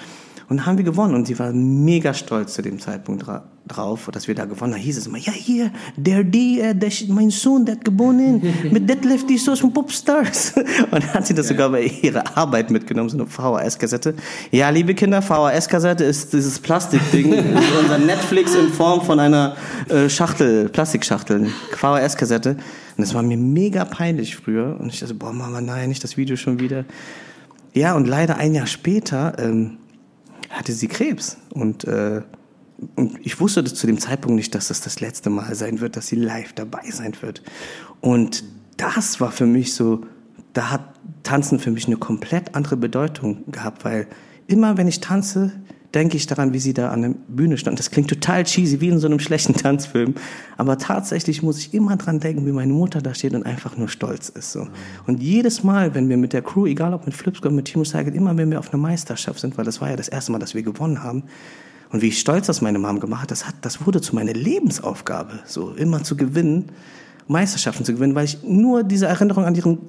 Und haben wir gewonnen und sie war mega stolz zu dem Zeitpunkt dra drauf, dass wir da gewonnen haben. Da hieß es immer, ja hier, der die, äh, der, mein Sohn, der hat gewonnen (laughs) mit Detlef die Source von Popstars. (laughs) Und dann hat sie das sogar bei ihrer Arbeit mitgenommen, so eine VHS-Kassette. Ja, liebe Kinder, VHS-Kassette ist dieses Plastikding, (laughs) unser Netflix in Form von einer äh, Schachtel, Plastikschachtel, VHS-Kassette. Und das war mir mega peinlich früher. Und ich dachte, boah Mama, nein, nicht das Video schon wieder. Ja, und leider ein Jahr später ähm, hatte sie Krebs. Und, äh, und ich wusste zu dem Zeitpunkt nicht, dass das das letzte Mal sein wird, dass sie live dabei sein wird. Und das war für mich so, da hat Tanzen für mich eine komplett andere Bedeutung gehabt, weil immer wenn ich tanze, denke ich daran, wie sie da an der Bühne stand. Das klingt total cheesy, wie in so einem schlechten Tanzfilm. Aber tatsächlich muss ich immer dran denken, wie meine Mutter da steht und einfach nur stolz ist. So. Und jedes Mal, wenn wir mit der Crew, egal ob mit Flipscore, mit Team Cycle, immer wenn wir auf einer Meisterschaft sind, weil das war ja das erste Mal, dass wir gewonnen haben, und wie stolz das meine Mom gemacht hat, das, hat, das wurde zu meiner Lebensaufgabe, so immer zu gewinnen, Meisterschaften zu gewinnen, weil ich nur diese Erinnerung an ihren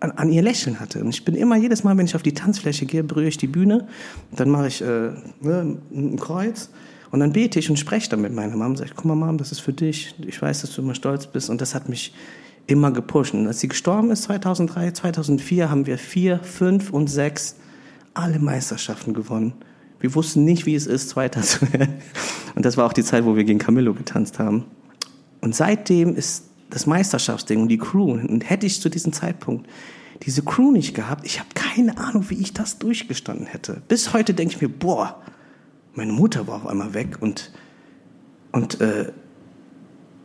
an, an ihr Lächeln hatte. Und ich bin immer, jedes Mal, wenn ich auf die Tanzfläche gehe, berühre ich die Bühne, dann mache ich äh, ne, ein Kreuz und dann bete ich und spreche dann mit meiner Mom. Sag ich, guck mal, Mom, das ist für dich. Ich weiß, dass du immer stolz bist. Und das hat mich immer gepusht. Und als sie gestorben ist, 2003, 2004, haben wir vier, fünf und sechs alle Meisterschaften gewonnen. Wir wussten nicht, wie es ist, Zweiter zu werden. Und das war auch die Zeit, wo wir gegen Camillo getanzt haben. Und seitdem ist das Meisterschaftsding und die Crew, und hätte ich zu diesem Zeitpunkt diese Crew nicht gehabt, ich habe keine Ahnung, wie ich das durchgestanden hätte. Bis heute denke ich mir, boah, meine Mutter war auf einmal weg und, und, äh,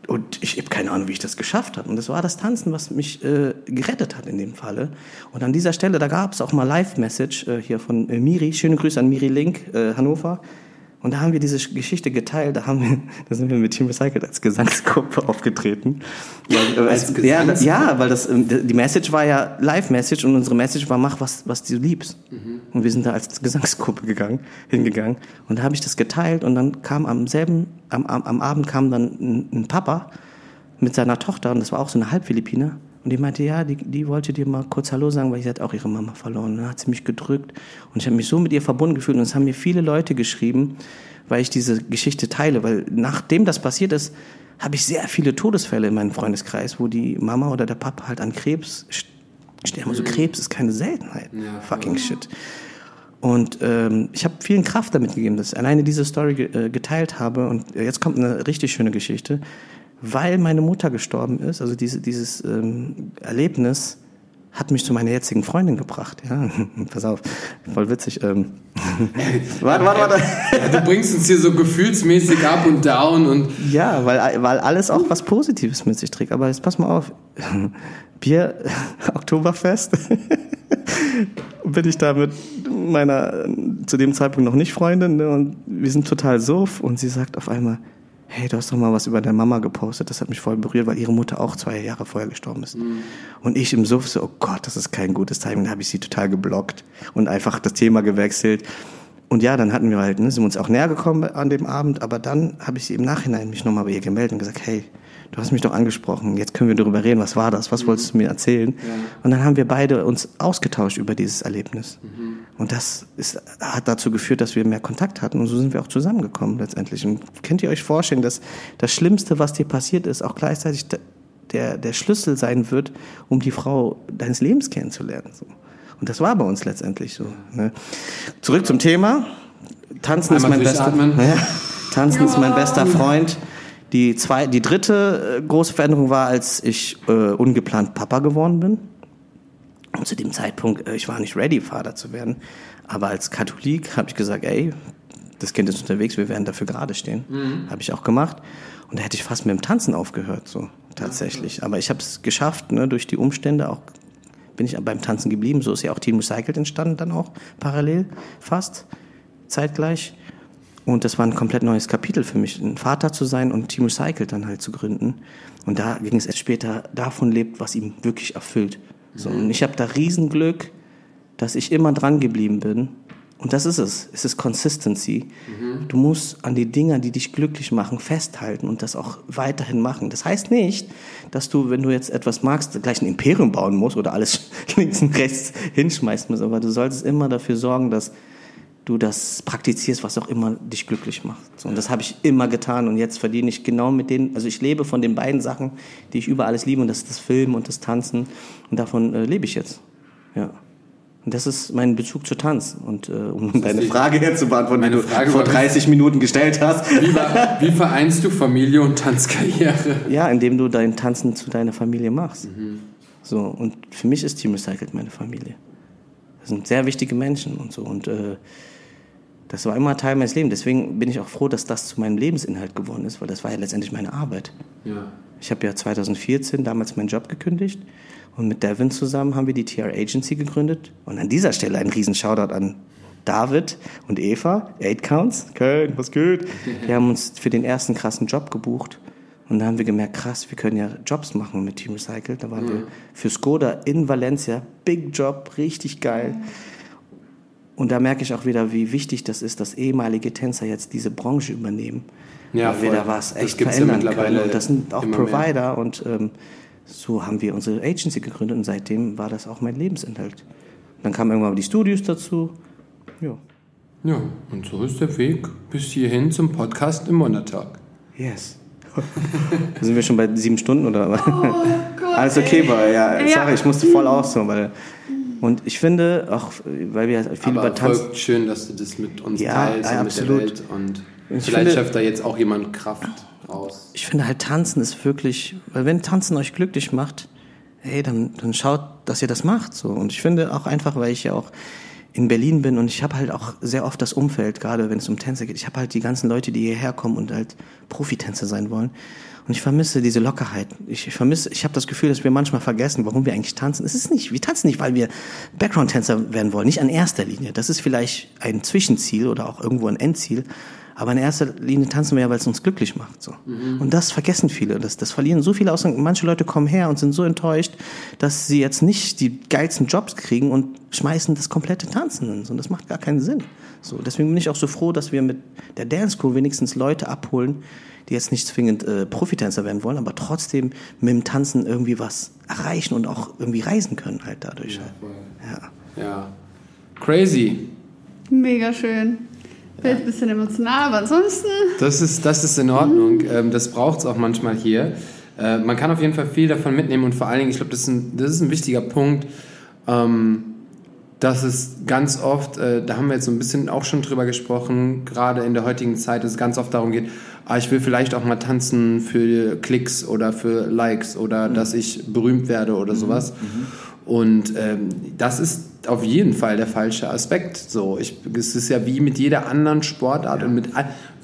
und ich habe keine Ahnung, wie ich das geschafft habe. Und das war das Tanzen, was mich äh, gerettet hat in dem Falle. Und an dieser Stelle, da gab es auch mal Live-Message äh, hier von äh, Miri. Schöne Grüße an Miri Link, äh, Hannover. Und da haben wir diese Geschichte geteilt, da haben wir, da sind wir mit Team Recycled als Gesangsgruppe (laughs) aufgetreten. Weil, äh, Als ja, ja, weil das, ähm, die Message war ja Live-Message und unsere Message war, mach was, was du liebst. Und wir sind da als Gesangsgruppe gegangen, hingegangen. Und da habe ich das geteilt und dann kam am selben, am, am, am Abend kam dann ein, ein Papa mit seiner Tochter und das war auch so eine Halbphilippiner. Und die meinte, ja, die, die wollte dir mal kurz Hallo sagen, weil sie hat auch ihre Mama verloren. Und dann hat sie mich gedrückt und ich habe mich so mit ihr verbunden gefühlt und es haben mir viele Leute geschrieben, weil ich diese Geschichte teile. Weil nachdem das passiert ist, habe ich sehr viele Todesfälle in meinem Freundeskreis, wo die Mama oder der Papa halt an Krebs st- sterben. Also Krebs ist keine Seltenheit. Ja, Fucking shit. Und ähm, ich habe vielen Kraft damit gegeben, dass ich alleine diese Story ge äh, geteilt habe. Und jetzt kommt eine richtig schöne Geschichte. Weil meine Mutter gestorben ist, also diese, dieses ähm, Erlebnis hat mich zu meiner jetzigen Freundin gebracht. Ja, (laughs) pass auf, voll witzig. Ähm. (laughs) warte, warte, warte. Ja, du bringst uns hier so gefühlsmäßig up und down und. Ja, weil, weil alles auch was Positives mit sich trägt. Aber jetzt pass mal auf. (laughs) Bier, Oktoberfest. bin ich da mit meiner zu dem Zeitpunkt noch nicht Freundin ne, und wir sind total suff und sie sagt auf einmal, hey, du hast doch mal was über deine Mama gepostet, das hat mich voll berührt, weil ihre Mutter auch zwei Jahre vorher gestorben ist. Mhm. Und ich im Suff so, oh Gott, das ist kein gutes Timing, da habe ich sie total geblockt und einfach das Thema gewechselt. Und ja, dann hatten wir halt, ne, sind wir uns auch näher gekommen an dem Abend, aber dann habe ich sie im Nachhinein mich nochmal bei ihr gemeldet und gesagt, hey, du hast mich doch angesprochen, jetzt können wir darüber reden, was war das, was mhm. wolltest du mir erzählen? Ja. Und dann haben wir beide uns ausgetauscht über dieses Erlebnis. Mhm. Und das ist, hat dazu geführt, dass wir mehr Kontakt hatten und so sind wir auch zusammengekommen letztendlich. Und könnt ihr euch vorstellen, dass das Schlimmste, was dir passiert ist, auch gleichzeitig der, der Schlüssel sein wird, um die Frau deines Lebens kennenzulernen. So. Und das war bei uns letztendlich so. Ne? Zurück zum Thema. Tanzen Einmal ist mein bester, ja, Tanzen ja. ist mein bester Freund. Die, zwei, die dritte äh, große Veränderung war, als ich äh, ungeplant Papa geworden bin. Und zu dem Zeitpunkt, äh, ich war nicht ready, Vater zu werden. Aber als Katholik habe ich gesagt, ey, das Kind ist unterwegs, wir werden dafür gerade stehen. Mhm. Habe ich auch gemacht. Und da hätte ich fast mit dem Tanzen aufgehört, so tatsächlich. Aber ich habe es geschafft, ne, durch die Umstände auch bin ich beim Tanzen geblieben. So ist ja auch Team Recycled entstanden, dann auch parallel, fast zeitgleich. Und das war ein komplett neues Kapitel für mich, ein Vater zu sein und Team Recycled dann halt zu gründen. Und da ging es erst später davon lebt, was ihm wirklich erfüllt. So, und ich habe da Riesenglück, dass ich immer dran geblieben bin. Und das ist es. Es ist Consistency. Mhm. Du musst an die Dinger, die dich glücklich machen, festhalten und das auch weiterhin machen. Das heißt nicht, dass du, wenn du jetzt etwas magst, gleich ein Imperium bauen musst oder alles (laughs) links und rechts hinschmeißen musst. Aber du solltest immer dafür sorgen, dass du das praktizierst, was auch immer dich glücklich macht. So, und das habe ich immer getan und jetzt verdiene ich genau mit denen, also ich lebe von den beiden Sachen, die ich über alles liebe und das ist das Filmen und das Tanzen und davon äh, lebe ich jetzt. Ja. Und das ist mein Bezug zu Tanz. Und äh, um deine Frage jetzt zu beantworten, die du Frage vor 30 Minuten gestellt hast. Wie, wie, vereinst du Familie und Tanzkarriere? Ja, indem du dein Tanzen zu deiner Familie machst. Mhm. So, und für mich ist Team Recycled meine Familie. Das sind sehr wichtige Menschen und so. Und äh, das war immer Teil meines Lebens. Deswegen bin ich auch froh, dass das zu meinem Lebensinhalt geworden ist, weil das war ja letztendlich meine Arbeit. Ja. Ich habe ja 2014 damals meinen Job gekündigt und mit Devin zusammen haben wir die TR Agency gegründet. Und an dieser Stelle ein riesen Shoutout an David und Eva, Eight Counts, Köln, was geht? Die haben uns für den ersten krassen Job gebucht. Und da haben wir gemerkt, krass, wir können ja Jobs machen mit Team Recycled. Da waren mhm. wir für Skoda in Valencia, Big Job, richtig geil. Mhm und da merke ich auch wieder, wie wichtig das ist, dass ehemalige Tänzer jetzt diese Branche übernehmen. Ja, weil wir da was echt verändern ja können. Und das sind auch Provider mehr. und ähm, so haben wir unsere Agency gegründet und seitdem war das auch mein Lebensinhalt. Dann kamen irgendwann die Studios dazu. Ja. Ja, und so ist der Weg bis hierhin zum Podcast im Monatag. Yes. (laughs) sind wir schon bei sieben Stunden oder? Oh Gott, Alles okay, weil ja, ja. sorry, ich musste voll aus, weil und ich finde, auch weil wir viel Aber über Tanz... Voll schön, dass du das mit uns ja, teilst und absolut. mit der Welt. Und ich vielleicht finde, schafft da jetzt auch jemand Kraft raus. Ich finde halt, Tanzen ist wirklich... Weil wenn Tanzen euch glücklich macht, hey, dann, dann schaut, dass ihr das macht. So. Und ich finde auch einfach, weil ich ja auch in Berlin bin und ich habe halt auch sehr oft das Umfeld, gerade wenn es um Tänze geht. Ich habe halt die ganzen Leute, die hierher kommen und halt Profitänzer sein wollen. Und ich vermisse diese Lockerheit. Ich, ich vermisse, ich habe das Gefühl, dass wir manchmal vergessen, warum wir eigentlich tanzen. Es ist nicht, wir tanzen nicht, weil wir Background-Tänzer werden wollen, nicht an erster Linie. Das ist vielleicht ein Zwischenziel oder auch irgendwo ein Endziel. Aber in erster Linie tanzen wir ja, weil es uns glücklich macht. So. Mhm. Und das vergessen viele. Das, das verlieren so viele aus. Manche Leute kommen her und sind so enttäuscht, dass sie jetzt nicht die geilsten Jobs kriegen und schmeißen das komplette Tanzen. Und das macht gar keinen Sinn. So, deswegen bin ich auch so froh, dass wir mit der Dance Crew wenigstens Leute abholen, die jetzt nicht zwingend äh, Profitänzer werden wollen, aber trotzdem mit dem Tanzen irgendwie was erreichen und auch irgendwie reisen können halt dadurch. Ja. Halt. ja. ja. Crazy. Mega schön. Wird ein bisschen emotional, aber ansonsten. Das ist, das ist in Ordnung. Mhm. das braucht es auch manchmal hier. Äh, man kann auf jeden Fall viel davon mitnehmen und vor allen Dingen, ich glaube, das, ist ein, das ist ein wichtiger Punkt. Ähm, dass es ganz oft, äh, da haben wir jetzt so ein bisschen auch schon drüber gesprochen, gerade in der heutigen Zeit, dass es ganz oft darum geht, ah, ich will vielleicht auch mal tanzen für Klicks oder für Likes oder mhm. dass ich berühmt werde oder mhm. sowas. Mhm. Und ähm, das ist auf jeden Fall der falsche Aspekt. So, ich, es ist ja wie mit jeder anderen Sportart und mit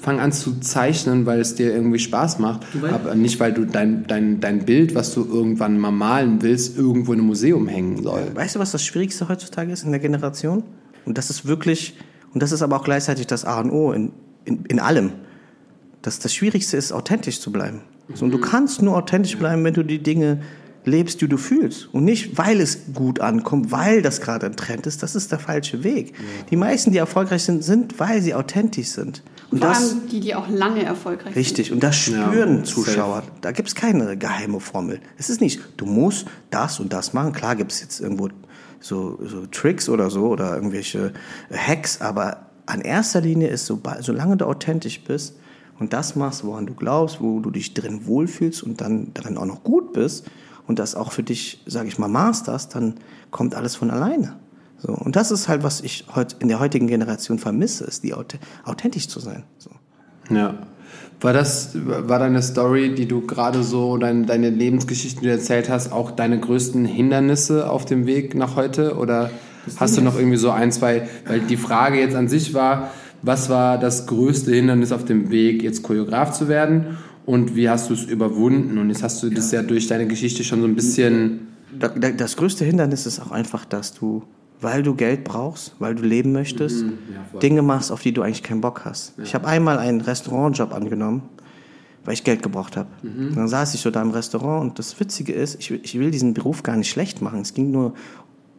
fang an zu zeichnen, weil es dir irgendwie Spaß macht, aber nicht weil du dein, dein, dein Bild, was du irgendwann mal malen willst, irgendwo in einem Museum hängen soll. Weißt du, was das Schwierigste heutzutage ist in der Generation? Und das ist wirklich, und das ist aber auch gleichzeitig das A und O in, in, in allem. Das, das Schwierigste ist, authentisch zu bleiben. So, und du kannst nur authentisch bleiben, wenn du die Dinge lebst, die du fühlst. Und nicht, weil es gut ankommt, weil das gerade ein Trend ist. Das ist der falsche Weg. Ja. Die meisten, die erfolgreich sind, sind, weil sie authentisch sind. Und Vor das, allem die, die auch lange erfolgreich richtig. sind. Richtig. Und das spüren ja, Zuschauer. Safe. Da gibt es keine geheime Formel. Es ist nicht, du musst das und das machen. Klar gibt es jetzt irgendwo so, so Tricks oder so oder irgendwelche Hacks, aber an erster Linie ist, so, solange du authentisch bist und das machst, woran du glaubst, wo du dich drin wohlfühlst und dann darin auch noch gut bist, und das auch für dich, sage ich mal, masterst, dann kommt alles von alleine. So. Und das ist halt, was ich heute in der heutigen Generation vermisse, ist die authentisch zu sein. So. Ja. War das, war deine Story, die du gerade so, dein, deine Lebensgeschichten, die du erzählt hast, auch deine größten Hindernisse auf dem Weg nach heute? Oder hast du noch irgendwie so ein, zwei, weil die Frage jetzt an sich war, was war das größte Hindernis auf dem Weg, jetzt Choreograf zu werden? und wie hast du es überwunden? Und jetzt hast du das ja durch deine Geschichte schon so ein bisschen. Das größte Hindernis ist auch einfach, dass du, weil du Geld brauchst, weil du leben möchtest, mhm, ja, Dinge machst, auf die du eigentlich keinen Bock hast. Ja. Ich habe einmal einen Restaurantjob angenommen, weil ich Geld gebraucht habe. Mhm. Dann saß ich so da im Restaurant und das Witzige ist, ich, ich will diesen Beruf gar nicht schlecht machen. Es ging nur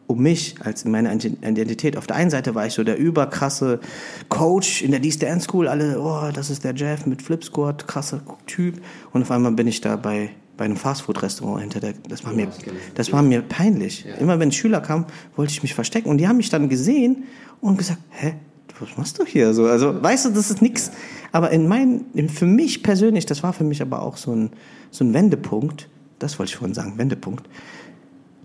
um mich als meine Identität. Auf der einen Seite war ich so der überkrasse Coach in der D-Stand School, alle, oh, das ist der Jeff mit Flipsquad, krasser Typ. Und auf einmal bin ich da bei, bei einem Fastfood-Restaurant hinter der, das war mir, das war mir peinlich. Ja. Immer wenn Schüler kamen, wollte ich mich verstecken. Und die haben mich dann gesehen und gesagt, hä, was machst du hier? So, also, weißt du, das ist nix. Aber in mein, für mich persönlich, das war für mich aber auch so ein, so ein Wendepunkt. Das wollte ich vorhin sagen, Wendepunkt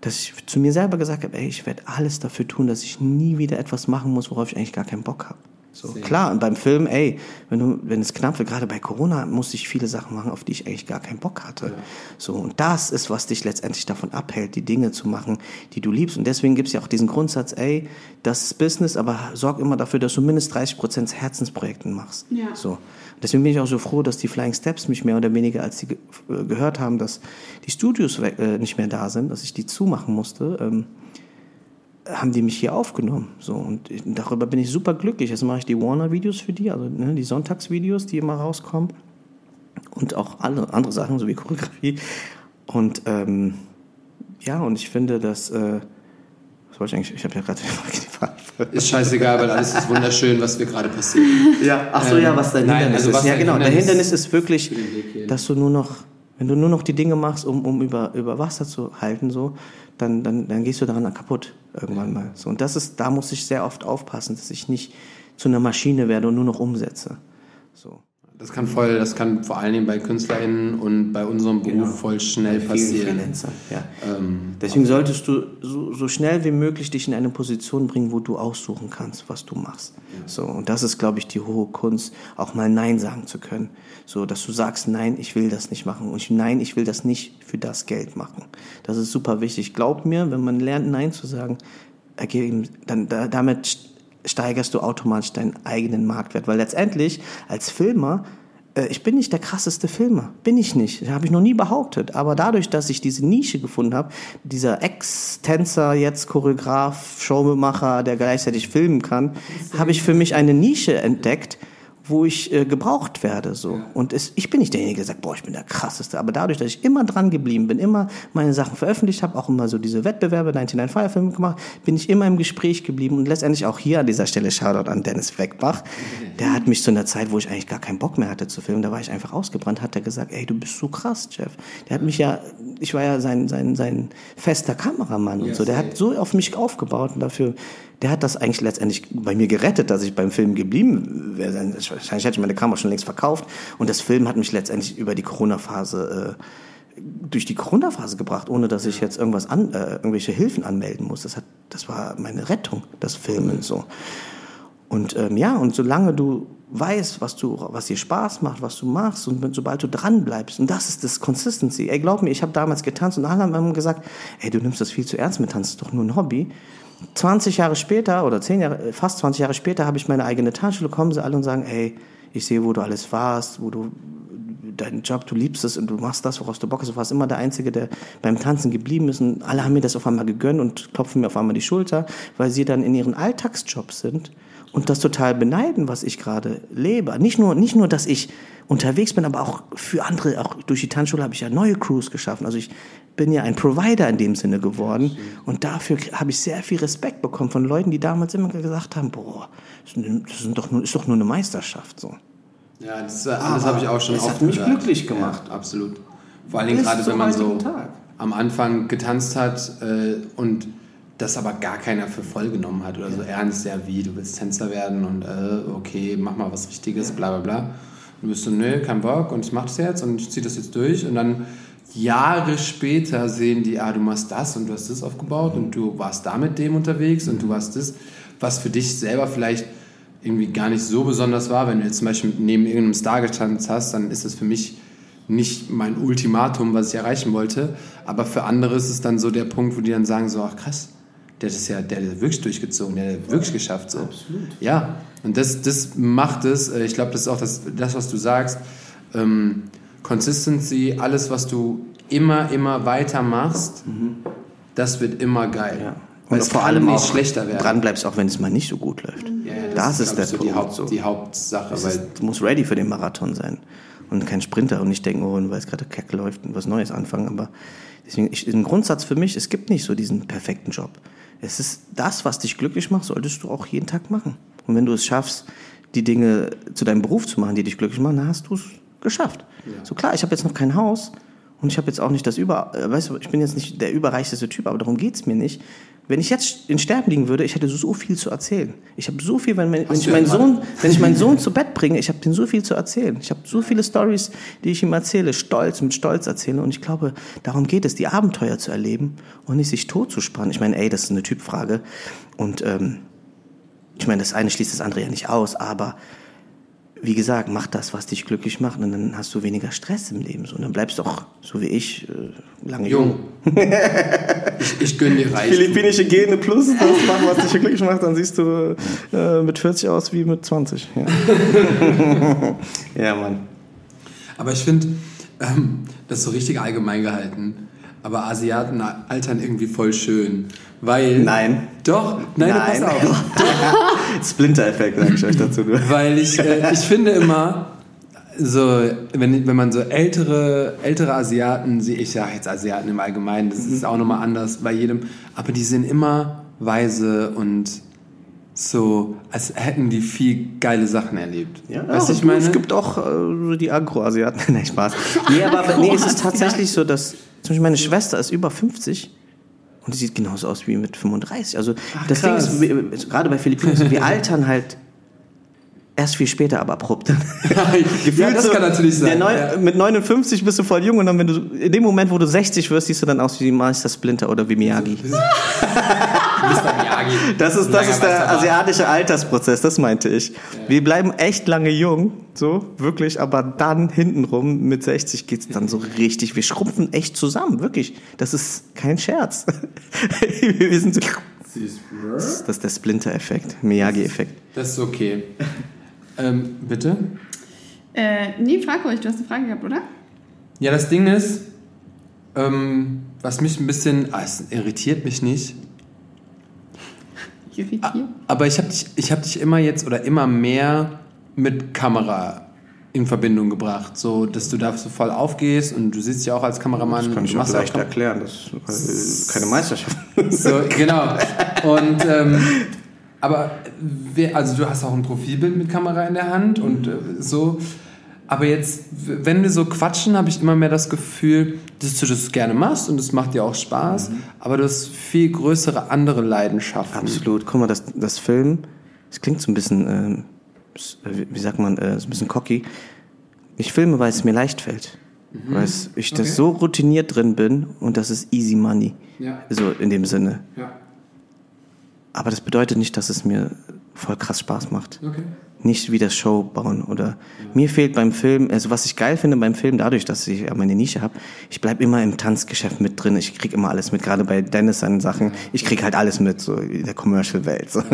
dass ich zu mir selber gesagt habe, ey, ich werde alles dafür tun, dass ich nie wieder etwas machen muss, worauf ich eigentlich gar keinen Bock habe. So, klar, und beim Film, ey, wenn, du, wenn es knapp wird, gerade bei Corona, musste ich viele Sachen machen, auf die ich eigentlich gar keinen Bock hatte. Ja. So, und das ist, was dich letztendlich davon abhält, die Dinge zu machen, die du liebst. Und deswegen gibt es ja auch diesen Grundsatz, ey, das ist Business, aber sorg immer dafür, dass du mindestens 30 Prozent Herzensprojekten machst. Ja. So. Deswegen bin ich auch so froh, dass die Flying Steps mich mehr oder weniger, als sie ge äh, gehört haben, dass die Studios äh, nicht mehr da sind, dass ich die zumachen musste, ähm, haben die mich hier aufgenommen. So, und darüber bin ich super glücklich. Jetzt mache ich die Warner-Videos für die, also ne, die Sonntagsvideos, die immer rauskommen. Und auch alle andere Sachen, so wie Choreografie. Und ähm, ja, und ich finde, dass. Äh, was wollte ich eigentlich? Ich habe ja gerade die Frage. Ist scheißegal, weil alles ist wunderschön, was wir gerade passieren. Ja, ach so, ähm, ja, was dein nein, Hindernis also ist. Ja, genau. Hindernis der Hindernis ist wirklich, dass du nur noch, wenn du nur noch die Dinge machst, um, um über, über Wasser zu halten, so, dann, dann, dann gehst du daran kaputt irgendwann mal. So, und das ist, da muss ich sehr oft aufpassen, dass ich nicht zu einer Maschine werde und nur noch umsetze. So. Das kann voll, das kann vor allen Dingen bei KünstlerInnen und bei unserem Beruf genau. voll schnell passieren. Ja. Ähm, Deswegen solltest du so, so, schnell wie möglich dich in eine Position bringen, wo du aussuchen kannst, was du machst. Ja. So, und das ist, glaube ich, die hohe Kunst, auch mal Nein sagen zu können. So, dass du sagst, nein, ich will das nicht machen. Und ich, nein, ich will das nicht für das Geld machen. Das ist super wichtig. Glaub mir, wenn man lernt, Nein zu sagen, dann damit steigerst du automatisch deinen eigenen Marktwert. Weil letztendlich als Filmer, äh, ich bin nicht der krasseste Filmer. Bin ich nicht. Habe ich noch nie behauptet. Aber dadurch, dass ich diese Nische gefunden habe, dieser Ex-Tänzer, jetzt Choreograf, Showmacher, der gleichzeitig filmen kann, habe ich für mich eine Nische entdeckt, wo ich äh, gebraucht werde. So. Ja. Und es, ich bin nicht derjenige, der sagt, boah, ich bin der krasseste. Aber dadurch, dass ich immer dran geblieben bin, immer meine Sachen veröffentlicht habe, auch immer so diese Wettbewerbe, 99 Fire Film gemacht, bin ich immer im Gespräch geblieben und letztendlich auch hier an dieser Stelle Shoutout an Dennis Weckbach. Der hat mich zu einer Zeit, wo ich eigentlich gar keinen Bock mehr hatte zu filmen, da war ich einfach ausgebrannt, hat er gesagt, ey, du bist so krass, Jeff. Der hat mich ja, ich war ja sein, sein, sein fester Kameramann und so. Der hat so auf mich aufgebaut und dafür der hat das eigentlich letztendlich bei mir gerettet, dass ich beim Film geblieben wäre. Wahrscheinlich hätte ich meine Kamera schon längst verkauft. Und das Film hat mich letztendlich über die Corona-Phase äh, durch die Corona-Phase gebracht, ohne dass ich jetzt irgendwas an, äh, irgendwelche Hilfen anmelden muss. Das, hat, das war meine Rettung, das Filmen so. Und ähm, ja, und solange du weißt, was du, was dir Spaß macht, was du machst und sobald du dran bleibst, und das ist das Consistency. Ey, glaub mir, ich habe damals getanzt und alle haben gesagt, ey, du nimmst das viel zu ernst mit Tanzen, ist doch nur ein Hobby. 20 Jahre später oder 10 Jahre, fast 20 Jahre später habe ich meine eigene Tanzschule, kommen sie alle und sagen, ey, ich sehe, wo du alles warst, wo du deinen Job, du liebst es und du machst das, woraus du Bock hast. Du warst immer der Einzige, der beim Tanzen geblieben ist und alle haben mir das auf einmal gegönnt und klopfen mir auf einmal die Schulter, weil sie dann in ihren Alltagsjobs sind und das total beneiden, was ich gerade lebe. Nicht nur, nicht nur, dass ich unterwegs bin, aber auch für andere, auch durch die Tanzschule habe ich ja neue Crews geschaffen. Also ich bin ja ein Provider in dem Sinne geworden und dafür habe ich sehr viel Respekt bekommen von Leuten, die damals immer gesagt haben, boah, das ist doch nur, ist doch nur eine Meisterschaft so. Ja, das, äh, das habe ich auch schon es oft hat mich gehört. glücklich gemacht. Ja, absolut. Vor allen Dingen gerade, wenn man so Tag. am Anfang getanzt hat äh, und das aber gar keiner für voll genommen hat oder so ernst, ja wie, du willst Tänzer werden und äh, okay, mach mal was Richtiges, bla bla bla. Und du bist so, nö, kein Bock und ich mach das jetzt und ich zieh das jetzt durch und dann Jahre später sehen die, ah, du machst das und du hast das aufgebaut und du warst da mit dem unterwegs und du warst das, was für dich selber vielleicht irgendwie gar nicht so besonders war. Wenn du jetzt zum Beispiel neben irgendeinem Star getanzt hast, dann ist das für mich nicht mein Ultimatum, was ich erreichen wollte. Aber für andere ist es dann so der Punkt, wo die dann sagen so, ach krass, der das ja, der hat das wirklich durchgezogen, der hat das wirklich geschafft. So. Absolut. Ja, und das, das macht es, äh, ich glaube, das ist auch das, das was du sagst, ähm, Consistency, alles, was du immer, immer weiter machst, das wird immer geil. Ja. Und vor allem nicht auch schlechter werden. dran bleibst, auch wenn es mal nicht so gut läuft. Ja, das, ist glaub der so Punkt. die, Haupt, so. die Hauptsache. Das Weil ist, du musst ready für den Marathon sein und kein Sprinter und nicht denken, oh, weil es gerade keck läuft und was Neues anfangen. Aber deswegen, ich, ein Grundsatz für mich, es gibt nicht so diesen perfekten Job. Es ist das, was dich glücklich macht, solltest du auch jeden Tag machen. Und wenn du es schaffst, die Dinge zu deinem Beruf zu machen, die dich glücklich machen, dann hast du es geschafft. So klar, ich habe jetzt noch kein Haus und ich habe jetzt auch nicht das über, äh, weißt du, ich bin jetzt nicht der überreichste Typ, aber darum geht's mir nicht. Wenn ich jetzt in Sterben liegen würde, ich hätte so viel zu erzählen. Ich habe so viel, wenn, wenn ich meinen Sohn, wenn ich meinen Sohn zu Bett bringe, ich habe dem so viel zu erzählen. Ich habe so viele Stories, die ich ihm erzähle, stolz mit Stolz erzähle. Und ich glaube, darum geht es, die Abenteuer zu erleben und nicht sich tot zu spannen. Ich meine, ey, das ist eine Typfrage. Und ähm, ich meine, das eine schließt das andere ja nicht aus, aber wie gesagt, mach das, was dich glücklich macht, und dann hast du weniger Stress im Leben. Und dann bleibst du auch, so wie ich, äh, lange jung. jung. (laughs) ich, ich gönne dir reich. Philippinische Gene plus das machen, was dich glücklich macht, dann siehst du äh, mit 40 aus wie mit 20. Ja, (laughs) ja Mann. Aber ich finde, ähm, das ist so richtig allgemein gehalten. Aber Asiaten altern irgendwie voll schön. Weil. Nein. Doch, nein, Nein. pass auf. (laughs) Splinter-Effekt, sag ich euch dazu. nur. Weil ich, äh, (laughs) ich finde immer, so, wenn, wenn man so ältere, ältere Asiaten sieht, ich sage jetzt Asiaten im Allgemeinen, das ist auch nochmal anders bei jedem, aber die sind immer weise und so, als hätten die viel geile Sachen erlebt. Ja, weißt du, ich du, meine? Es gibt auch äh, die Agro-Asiaten. (laughs) Nein, Spaß. Nee, aber nee, es ist tatsächlich so, dass zum Beispiel meine Schwester ist über 50 und die sieht genauso aus wie mit 35. Also das Ding krass. ist, wir, gerade bei Philippinen, wir (laughs) altern halt erst viel später, aber abrupt. (laughs) ja, das kann natürlich sein. Neu ja. Mit 59 bist du voll jung und dann, wenn du in dem Moment, wo du 60 wirst, siehst du dann aus wie Meister Splinter oder wie Miyagi. Das ist, das ist der asiatische Altersprozess, das meinte ich. Wir bleiben echt lange jung, so, wirklich, aber dann hintenrum mit 60 geht's dann so richtig, wir schrumpfen echt zusammen, wirklich. Das ist kein Scherz. (laughs) wir sind so, das ist der Splinter-Effekt, Miyagi-Effekt. Das ist okay. ähm, bitte? Äh, nee, frag ruhig, du hast eine Frage gehabt, oder? Ja, das Ding ist, ähm, was mich ein bisschen, ah, es irritiert mich nicht, Irritiert. aber ich habe dich, ich hab dich immer jetzt oder immer mehr mit Kamera in Verbindung gebracht, so dass du da so voll aufgehst und du siehst ja auch als Kameramann. du machst auch Kam- erklären, das ist keine Meisterschaft. (laughs) So, genau. Und ähm, aber wer, also du hast auch ein Profilbild mit Kamera in der Hand und äh, so. Aber jetzt, wenn wir so quatschen, habe ich immer mehr das Gefühl, dass du das gerne machst und es macht dir auch Spaß, aber du hast viel größere andere Leidenschaften. Absolut. Guck mal, das, das Film, das klingt so ein bisschen, äh, wie- sagt man, äh, so ein bisschen cocky. Ich filme, weil es mir leicht fällt. Weil es- ich Okay. das so routiniert drin bin und das ist easy money. Ja. So in dem Sinne. Ja. Aber das bedeutet nicht, dass es mir voll krass Spaß macht. Okay. Nicht wie das Show bauen oder mir fehlt beim Film, also was ich geil finde beim Film, dadurch, dass ich meine Nische habe, ich bleib immer im Tanzgeschäft mit drin, ich krieg immer alles mit, gerade bei Dennis seinen Sachen, ich krieg halt alles mit, so in der Commercial-Welt. So. (laughs)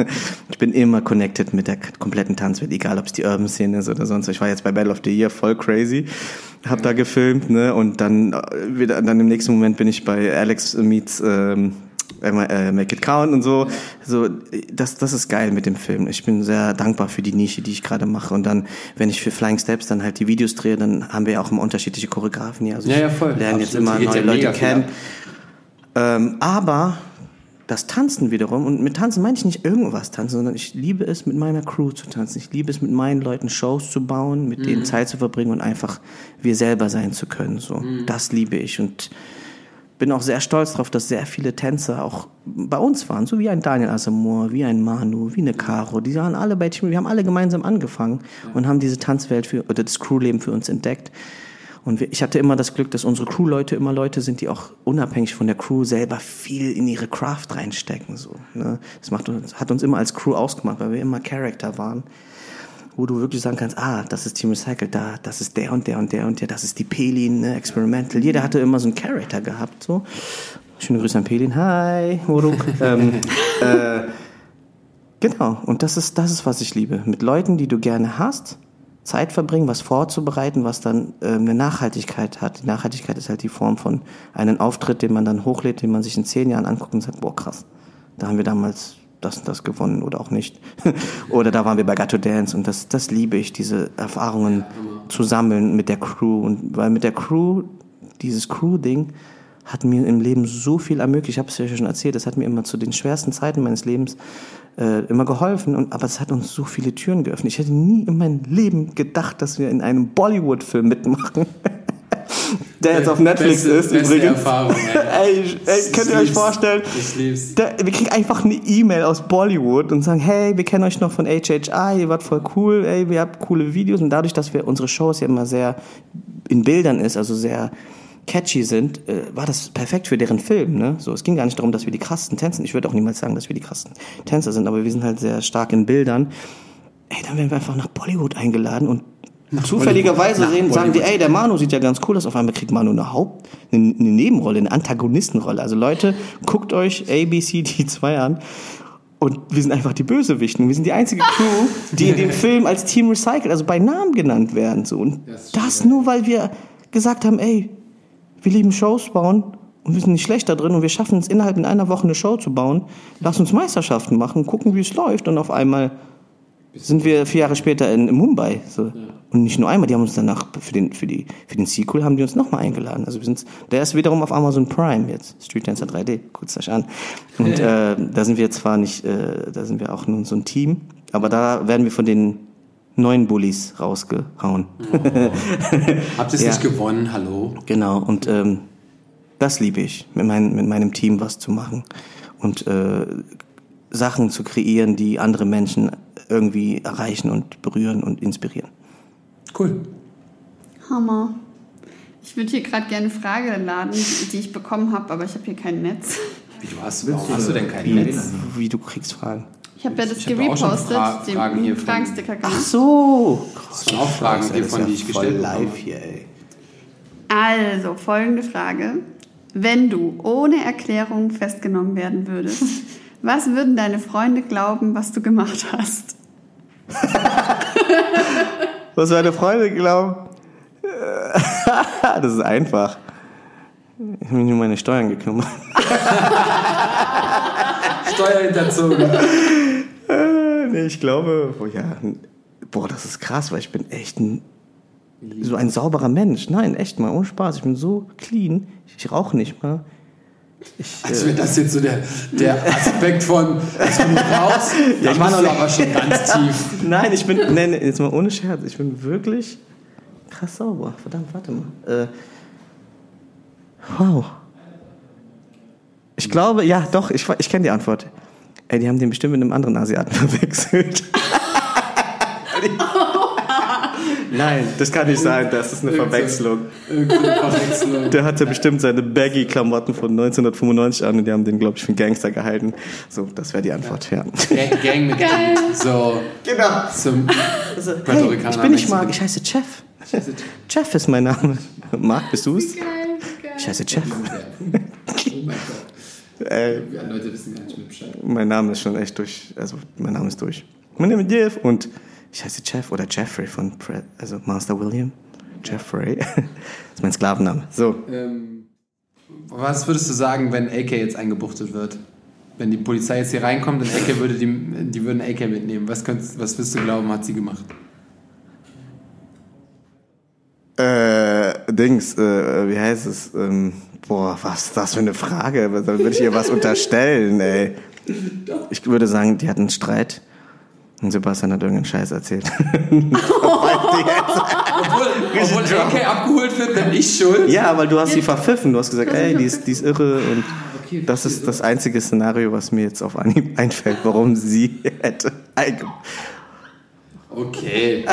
Ich bin immer connected mit der kompletten Tanzwelt, egal ob es die Urban-Szene ist oder sonst. Ich war jetzt bei Battle of the Year voll crazy, hab da gefilmt, ne, und dann äh, wieder, dann im nächsten Moment bin ich bei Alex Meets ähm, äh, Make It Count und so. So, das, das ist geil mit dem Film. Ich bin sehr dankbar für die Nische, die ich gerade mache. Und dann, wenn ich für Flying Steps dann halt die Videos drehe, dann haben wir ja auch immer unterschiedliche Choreografen hier. Also Ja, ja, voll. lerne jetzt immer neue ja Leute kennen. Ähm, aber das Tanzen wiederum, und mit Tanzen meine ich nicht irgendwas tanzen, sondern ich liebe es, mit meiner Crew zu tanzen. Ich liebe es, mit meinen Leuten Shows zu bauen, mit Mhm. denen Zeit zu verbringen und einfach wir selber sein zu können. So, Mhm. das liebe ich und bin auch sehr stolz darauf, dass sehr viele Tänzer auch bei uns waren, so wie ein Daniel Asamoah, wie ein Manu, wie eine Caro. Die waren alle bei Team, wir haben alle gemeinsam angefangen und haben diese Tanzwelt für, oder das Crewleben für uns entdeckt. Und wir, ich hatte immer das Glück, dass unsere Crewleute immer Leute sind, die auch unabhängig von der Crew selber viel in ihre Craft reinstecken. So, ne? Das macht uns, hat uns immer als Crew ausgemacht, weil wir immer Charakter waren wo du wirklich sagen kannst, ah, das ist Team Recycle, da, das ist der und der und der und der, das ist die Pelin, ne, Experimental. Jeder hatte immer so einen Charakter gehabt, so. Schöne Grüße an Pelin, hi, Moruk. (laughs) ähm, äh, genau, und das ist, das ist, was ich liebe. Mit Leuten, die du gerne hast, Zeit verbringen, was vorzubereiten, was dann ähm, eine Nachhaltigkeit hat. Die Nachhaltigkeit ist halt die Form von einem Auftritt, den man dann hochlädt, den man sich in zehn Jahren anguckt und sagt, boah, krass, da haben wir damals das und das gewonnen oder auch nicht. (laughs) oder da waren wir bei Gatto Dance und das, das liebe ich, diese Erfahrungen zu sammeln mit der Crew. Und weil mit der Crew, dieses Crew-Ding hat mir im Leben so viel ermöglicht. Ich habe es ja schon erzählt, es hat mir immer zu den schwersten Zeiten meines Lebens äh, immer geholfen. Und, aber es hat uns so viele Türen geöffnet. Ich hätte nie in meinem Leben gedacht, dass wir in einem Bollywood-Film mitmachen. (laughs) Der jetzt auf Netflix Beste- ist beste übrigens. Erfahrung, ey. (laughs) ey, könnt ihr euch vorstellen? Ich lieb's. Da, wir kriegen einfach eine E-Mail aus Bollywood und sagen, hey, wir kennen euch noch von HHI, ihr wart voll cool, ey, wir habt coole Videos und dadurch, dass wir unsere Shows ja immer sehr in Bildern ist, also sehr catchy sind, äh, war das perfekt für deren Film. Ne? So, es ging gar nicht darum, dass wir die krassesten Tänzer, ich würde auch niemals sagen, dass wir die krassesten Tänzer sind, aber wir sind halt sehr stark in Bildern. Ey, dann werden wir einfach nach Bollywood eingeladen und zufälligerweise sehen, sagen die, ey, der Manu sieht ja ganz cool aus. Auf einmal kriegt Manu eine Haupt, eine, eine Nebenrolle, eine Antagonistenrolle. Also Leute, guckt euch ABCD 2 an. Und wir sind einfach die Bösewichten. Wir sind die einzige Crew, die in dem (laughs) Film als Team Recycled, also bei Namen genannt werden. So. Und Das das nur, weil wir gesagt haben, ey, wir lieben Shows bauen und wir sind nicht schlecht da drin und wir schaffen es innerhalb in einer Woche eine Show zu bauen. Lass uns Meisterschaften machen, gucken, wie es läuft. Und auf einmal sind wir vier Jahre später in Mumbai. So. Und nicht nur einmal, die haben uns danach für den, für die, für den Sequel haben die uns nochmal eingeladen. Also wir sind, der ist wiederum auf Amazon Prime jetzt. Street Dancer 3D, guckt euch an. Und (laughs) äh, da sind wir zwar nicht, äh, da sind wir auch nun so ein Team, aber da werden wir von den neuen Bullies rausgehauen. Habt ihr es (laughs) Ja. nicht gewonnen? Hallo? Genau, und ähm, das liebe ich, mit, mein, mit meinem Team was zu machen und äh, Sachen zu kreieren, die andere Menschen irgendwie erreichen und berühren und inspirieren. Cool. Hammer. Ich würde hier gerade gerne eine Frage laden, die ich bekommen habe, aber ich habe hier kein Netz. Wie, du hast, warum hast du denn keinen Wie, Netz? wie du kriegst Fragen. Ich habe ja das gerepostet, Fra- Fragen hier den Fragensticker Ach gemacht. so. Das sind auch Fragen, die, von die ich gestellt live habe. hier, ey. Also, folgende Frage. Wenn du ohne Erklärung festgenommen werden würdest, (laughs) was würden deine Freunde glauben, was du gemacht hast? (laughs) Was meine Freunde glauben? (laughs) das ist einfach. Ich habe mich um meine Steuern gekümmert. (laughs) Steuer hinterzogen. Äh, nee, ich glaube, oh ja, boah, das ist krass, weil ich bin echt ein, so ein sauberer Mensch. Nein, echt mal, ohne Spaß. Ich bin so clean. Ich rauche nicht mal. Ich, Als wäre das jetzt so der, der (laughs) Aspekt von, dass du raus, Ja, ich war noch aber schon ganz (laughs) tief. Nein, ich bin, nein, nein, jetzt mal ohne Scherz, ich bin wirklich krass sauber. Verdammt, warte mal. Äh, wow. Ich glaube, ja, doch, ich, ich kenne die Antwort. Ey, die haben den bestimmt mit einem anderen Asiaten (laughs) verwechselt. Nein, das kann nicht sein, das ist eine Verwechslung. Irgendeine Verwechslung. Der hatte bestimmt seine Baggy-Klamotten von 1995 an und die haben den, glaube ich, für einen Gangster gehalten. So, das wäre die Antwort, ja. Gang, Gangmitglied. So. Genau. Zum Also, hey, ich bin nicht. Marc, ich heiße Jeff. Jeff ist mein Name. Marc, bist du's? Geil, geil. Ich heiße Jeff. Oh mein Gott. Äh, Ja, Leute wissen gar nicht mehr Bescheid. mein Name ist schon echt durch. Also, mein Name ist durch. Mein Name ist Jeff und ich heiße Jeff oder Jeffrey von, Pre also Master William. Jeffrey. (laughs) das ist mein Sklavenname. So. Ähm, was würdest du sagen, wenn AK jetzt eingebuchtet wird? Wenn die Polizei jetzt hier reinkommt und AK würde die, die würden AK mitnehmen. Was, könntest, was wirst du glauben, hat sie gemacht? Äh, Dings, äh, wie heißt es? Ähm, boah, was ist das für eine Frage? Da würde ich ihr was (laughs) unterstellen, ey. Ich würde sagen, die hatten einen Streit und Sebastian hat irgendeinen Scheiß erzählt. (laughs) (laughs) Obwohl, obwohl AK abgeholt wird, bin ich schuld. ja, weil du hast sie verpfiffen. Du hast gesagt, ey, die ist, die ist irre und das ist das einzige Szenario, was mir jetzt auf Anhieb (laughs) einfällt, warum sie hätte Okay.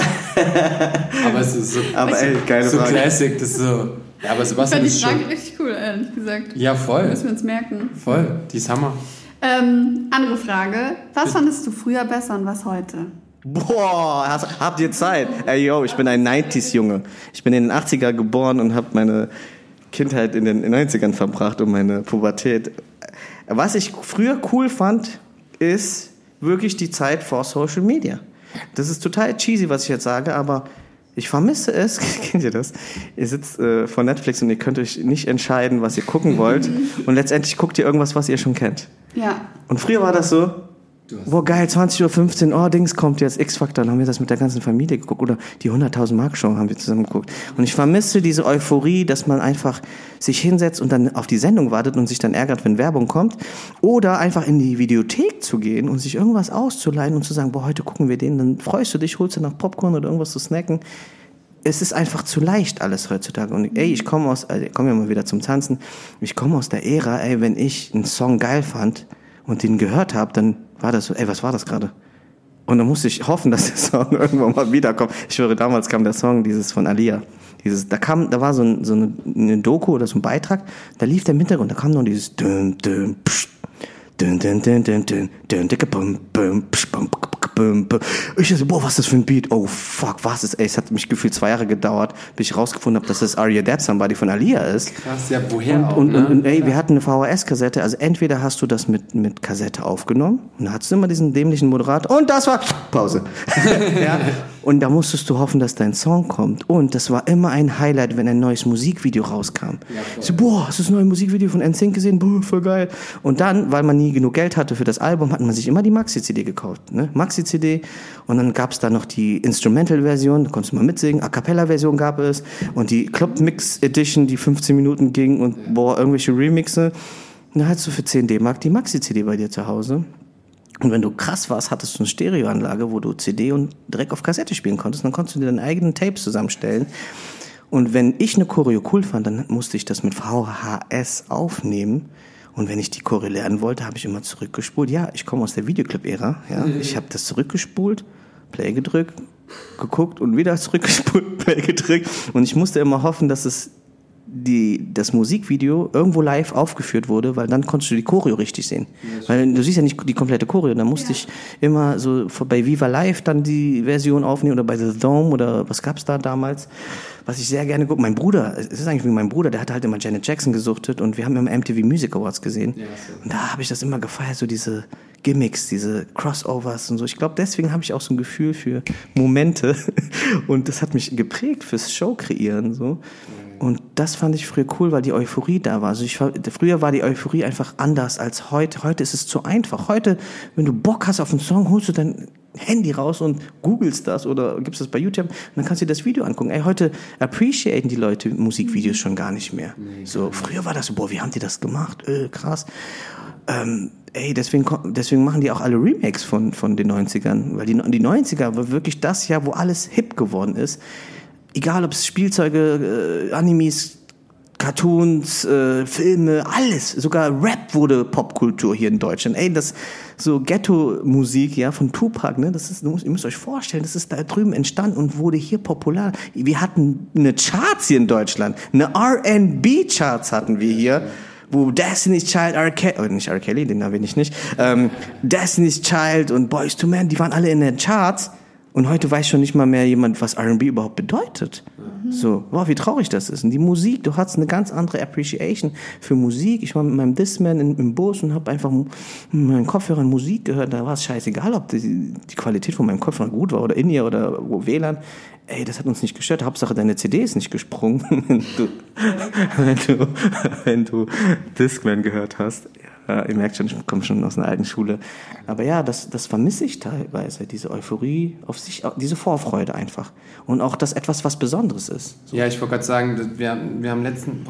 aber es ist so, Aber ey, geile so Frage. Classic, das ist so. Ja, aber Ich Sebastian fand die Frage schon. richtig cool, ehrlich gesagt. Ja, voll. Müssen wir uns merken. Voll. Die ist Hammer. Ähm, andere Frage. Was fandest du früher besser und was heute? Boah, hast, habt ihr Zeit? Ey, yo, ich bin ein 90s-Junge. Ich bin in den 80er geboren und habe meine Kindheit in den 90ern verbracht und meine Pubertät. Was ich früher cool fand, ist wirklich die Zeit vor Social Media. Das ist total cheesy, was ich jetzt sage, aber ich vermisse es. (laughs) Kennt ihr das? Ihr sitzt äh, vor Netflix und ihr könnt euch nicht entscheiden, was ihr gucken wollt. (laughs) und letztendlich guckt ihr irgendwas, was ihr schon kennt. Ja. Und früher war das so, boah geil, 20.15 Uhr, oh Dings kommt jetzt, X-Factor, dann haben wir das mit der ganzen Familie geguckt oder die 100.000 Mark Show haben wir zusammen geguckt. Und ich vermisse diese Euphorie, dass man einfach sich hinsetzt und dann auf die Sendung wartet und sich dann ärgert, wenn Werbung kommt. Oder einfach in die Videothek zu gehen und sich irgendwas auszuleihen und zu sagen, boah, heute gucken wir den, dann freust du dich, holst dir noch Popcorn oder irgendwas zu snacken es ist einfach zu leicht alles heutzutage. Und ey, ich komme aus, also ich komme ja mal wieder zum Tanzen. Ich komme aus der Ära, ey, wenn ich einen Song geil fand und den gehört habe, dann war das so, ey, was war das gerade? Und dann musste ich hoffen, dass der (laughs) Song irgendwann mal wiederkommt. Ich schwöre, damals kam der Song dieses von Alia. Dieses, da kam, da war so, ein, so eine, eine Doku oder so ein Beitrag, da lief der im Hintergrund, da kam noch dieses dün, dün, pst, dün, dün, dün, dün, dün, dün, dicke, bum, bum, pst, bum, bum, bum. Ich dachte, boah, was ist das für ein Beat? Oh, fuck, was ist, ey, es hat mich gefühlt zwei Jahre gedauert, bis ich rausgefunden habe, dass das Are You Dead Somebody von Alia ist. Krass, ja, woher Und, auch, und, ne? und, ey, wir hatten eine VHS-Kassette, also entweder hast du das mit, mit Kassette aufgenommen und da hattest du immer diesen dämlichen Moderator und das war Pause. (laughs) ja. Und da musstest du hoffen, dass dein Song kommt. Und das war immer ein Highlight, wenn ein neues Musikvideo rauskam. ich so, boah, hast du das neue Musikvideo von NSYNC gesehen? Boah, voll geil. Und dann, weil man nie genug Geld hatte für das Album, hat man sich immer die Maxi-CD gekauft. Ne? Maxi-CD. Und dann gab es da noch die Instrumental-Version, da konntest du mal mitsingen. A Cappella-Version gab es. Und die Club Mix Edition, die 15 Minuten ging und boah, irgendwelche Remixe. Und dann hattest du für 10 D-Mark die Maxi-CD bei dir zu Hause. Und wenn du krass warst, hattest du eine Stereoanlage, wo du CD und direkt auf Kassette spielen konntest. Dann konntest du dir deine eigenen Tapes zusammenstellen. Und wenn ich eine Choreo cool fand, dann musste ich das mit VHS aufnehmen. Und wenn ich die Choreo lernen wollte, habe ich immer zurückgespult. Ja, ich komme aus der Videoclip-Ära. Ja, ich habe das zurückgespult, Play gedrückt, geguckt und wieder zurückgespult, (laughs) Play gedrückt. Und ich musste immer hoffen, dass es die, das Musikvideo irgendwo live aufgeführt wurde, weil dann konntest du die Choreo richtig sehen. weil du siehst ja nicht die komplette Choreo. Da musste ich immer so bei Viva Live dann die Version aufnehmen oder bei The Dome oder was gab's da damals, was ich sehr gerne gucke. Mein Bruder, es ist eigentlich wie mein Bruder, der hat halt immer Janet Jackson gesuchtet und wir haben immer MTV Music Awards gesehen. Und da habe ich das immer gefeiert, so diese Gimmicks, diese Crossovers und so. Ich glaube, deswegen habe ich auch so ein Gefühl für Momente (laughs) und das hat mich geprägt fürs Show kreieren so. Und das fand ich früher cool, weil die Euphorie da war. Also ich, früher war die Euphorie einfach anders als heute. Heute ist es zu einfach. Heute, wenn du Bock hast auf einen Song, holst du dein Handy raus und googelst das oder gibst das bei YouTube und dann kannst du dir das Video angucken. Ey, heute appreciaten die Leute Musikvideos schon gar nicht mehr. so, früher war das so, boah, wie haben die das gemacht? Äh, krass. Ähm, ey, deswegen, deswegen machen die auch alle Remakes von, von den 90ern. Weil die, die 90er war wirklich das Jahr, wo alles hip geworden ist. Egal ob es Spielzeuge, äh, Animes, Cartoons, äh, Filme, alles. Sogar Rap wurde Popkultur hier in Deutschland. Ey, das so Ghetto-Musik, ja, von Tupac, ne, das ist, ihr müsst euch vorstellen, das ist da drüben entstanden und wurde hier popular. Wir hatten eine Charts hier in Deutschland, eine R&B-Charts hatten wir hier wo Destiny's Child, R. Kelly, oh, nicht R. Kelly, den erwähne ich nicht, ähm, Destiny's Child und Boys to Men, die waren alle in den Charts. Und heute weiß schon nicht mal mehr jemand, was R&B überhaupt bedeutet. Mhm. So, wow, wie traurig das ist. Und die Musik, du hast eine ganz andere Appreciation für Musik. Ich war mit meinem Discman in, im Bus und habe einfach mit meinen Kopfhörern Musik gehört. Da war es scheißegal, ob die, die Qualität von meinem Kopfhörer gut war oder in ihr oder WLAN. Ey, das hat uns nicht gestört. Hauptsache, deine CD ist nicht gesprungen, (laughs) wenn du, (laughs) wenn du, wenn du Discman gehört hast. Ja, ihr merkt schon, ich komme schon aus einer alten Schule. Aber ja, das, das vermisse ich teilweise, diese Euphorie auf sich, diese Vorfreude einfach. Und auch das etwas, was Besonderes ist. So. Ja, ich wollte gerade sagen, wir, wir haben letzten,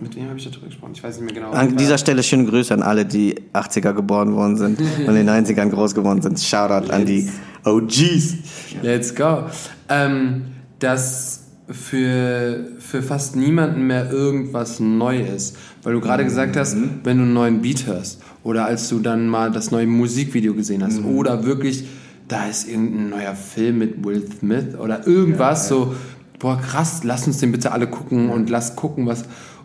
mit wem habe ich darüber gesprochen? Ich weiß nicht mehr genau. An dieser Stelle schöne Grüße an alle, die 80er geboren worden sind (laughs) und in den 90ern groß geworden sind. Shoutout Let's, an die OGs. Let's go. Ähm, dass für, für fast niemanden mehr irgendwas Neues. Weil du gerade gesagt hast, mhm. wenn du einen neuen Beat hörst oder als du dann mal das neue Musikvideo gesehen hast mhm. oder wirklich, da ist irgendein neuer Film mit Will Smith oder irgendwas ja, so, boah krass, lass uns den bitte alle gucken und lass gucken, was.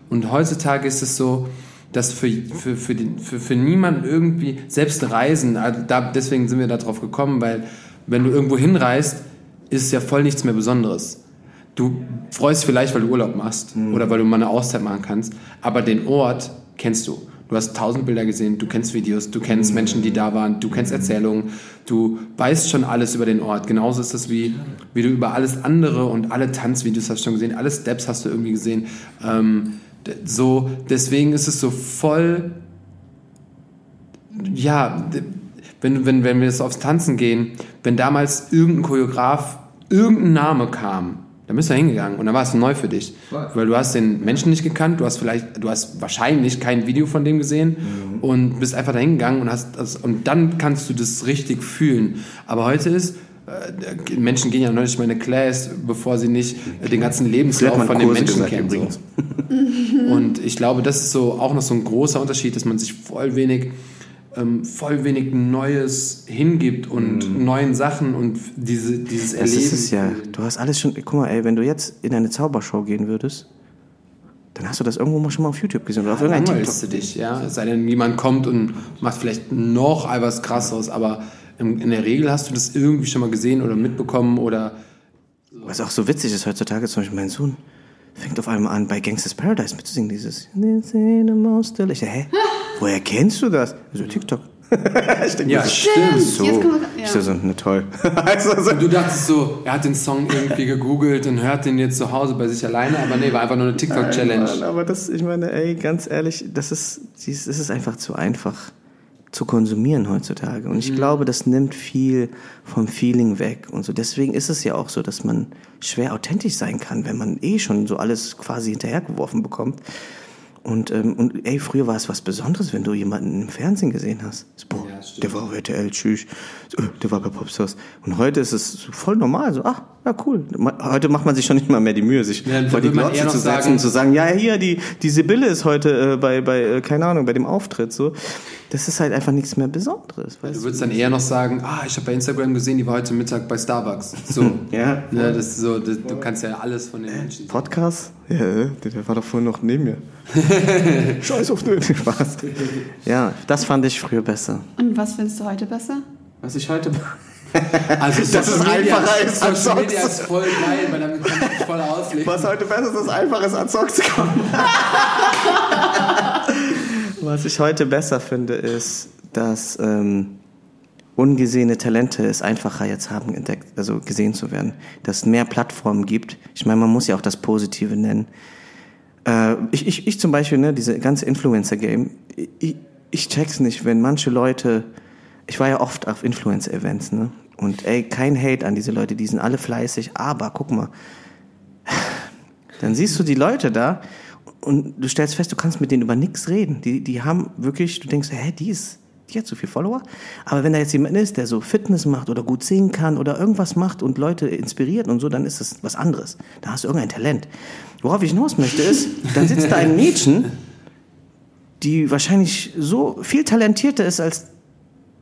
Und heutzutage ist es so, dass für, für, für, den, für, für niemanden irgendwie, selbst Reisen, also da, deswegen sind wir darauf gekommen, weil wenn du irgendwo hinreist, ist es ja voll nichts mehr Besonderes. Du freust dich vielleicht, weil du Urlaub machst mhm. oder weil du mal eine Auszeit machen kannst, aber den Ort kennst du. Du hast tausend Bilder gesehen, du kennst Videos, du kennst mhm. Menschen, die da waren, du kennst Erzählungen, du weißt schon alles über den Ort. Genauso ist das wie, wie du über alles andere und alle Tanzvideos hast du schon gesehen, alle Steps hast du irgendwie gesehen. Ähm, so, deswegen ist es so voll, ja, wenn, wenn, wenn wir jetzt aufs Tanzen gehen, wenn damals irgendein Choreograf, irgendein Name kam, dann bist du hingegangen und dann war es neu für dich. Weil du hast den Menschen nicht gekannt, du hast vielleicht, du hast wahrscheinlich kein Video von dem gesehen mhm. und bist einfach dahin gegangen und hast das, und dann kannst du das richtig fühlen. Aber heute ist, äh, Menschen gehen ja noch nicht mal in eine Class, bevor sie nicht äh, den ganzen Lebenslauf von den Menschen kennen. So. (laughs) (laughs) und ich glaube, das ist so auch noch so ein großer Unterschied, dass man sich voll wenig ähm, voll wenig Neues hingibt und mhm. neuen Sachen und diese, dieses das Erleben. Das ist es ja. Du hast alles schon. Guck mal, ey, wenn du jetzt in eine Zaubershow gehen würdest, dann hast du das irgendwo mal schon mal auf YouTube gesehen oder auf irgendeinem TikTok. du dich, ja. Es sei denn, jemand kommt und macht vielleicht noch etwas krasseres, aber in der Regel hast du das irgendwie schon mal gesehen oder mitbekommen oder. Was auch so witzig ist heutzutage, zum Beispiel mein Sohn fängt auf einmal an, bei Gangsters Paradise mitzusingen, dieses Ich so, hä? Woher kennst du das? Also TikTok. (laughs) ich denke, ja, so, stimmt. So. ja. Ich so, ne, toll. (laughs) also, so. Und du dachtest so, er hat den Song irgendwie gegoogelt und hört den jetzt zu Hause bei sich alleine, aber nee, war einfach nur eine TikTok-Challenge. Aber das, ich meine, ey, ganz ehrlich, das ist, das ist einfach zu einfach zu konsumieren heutzutage. Und ich mhm. glaube, das nimmt viel vom Feeling weg und so. Deswegen ist es ja auch so, dass man schwer authentisch sein kann, wenn man eh schon so alles quasi hinterhergeworfen bekommt. Und, ähm, und ey, früher war es was Besonderes, wenn du jemanden im Fernsehen gesehen hast. So, boah, ja, der war auf RTL, tschüss. So, äh, der war bei Popstars. Und heute ist es voll normal. So, ach, ja, cool. Heute macht man sich schon nicht mal mehr die Mühe, sich ja, vor die Glotze zu setzen und zu sagen, ja, hier, die, die Sibylle ist heute äh, bei, bei, äh, keine Ahnung, bei dem Auftritt. So. Das ist halt einfach nichts mehr Besonderes. Weißt du würdest dann eher noch sagen, ah, ich habe bei Instagram gesehen, die war heute Mittag bei Starbucks. So. (laughs) ja. ja das so, das, du kannst ja alles von den Menschen Podcast? Ja, der war doch vorhin noch neben mir. (laughs) Scheiß auf den Spaß. Ja, das fand ich früher besser. Und was findest du heute besser? Was ich heute. (laughs) Also das ist einfacher ist als Social Media ist voll geil, weil damit kann ich voll auslegen. Was heute besser ist, ist einfacher ist als Zock zu kommen. Was ich heute besser finde, ist, dass ähm, ungesehene Talente es einfacher jetzt haben, entdeckt, also gesehen zu werden. Dass es mehr Plattformen gibt. Ich meine, man muss ja auch das Positive nennen. Äh, ich, ich, ich zum Beispiel, ne, diese ganze Influencer-Game, ich, ich check's nicht, wenn manche Leute, ich war ja oft auf Influencer-Events, ne? Und ey, kein Hate an diese Leute, die sind alle fleißig, aber guck mal, dann siehst du die Leute da und du stellst fest, du kannst mit denen über nichts reden. Die, die haben wirklich, du denkst, hä, die ist die hat so viel Follower. Aber wenn da jetzt jemand ist, der so Fitness macht oder gut singen kann oder irgendwas macht und Leute inspiriert und so, dann ist das was anderes. Da hast du irgendein Talent. Worauf ich hinaus möchte ist, dann sitzt da ein Mädchen, die wahrscheinlich so viel talentierter ist als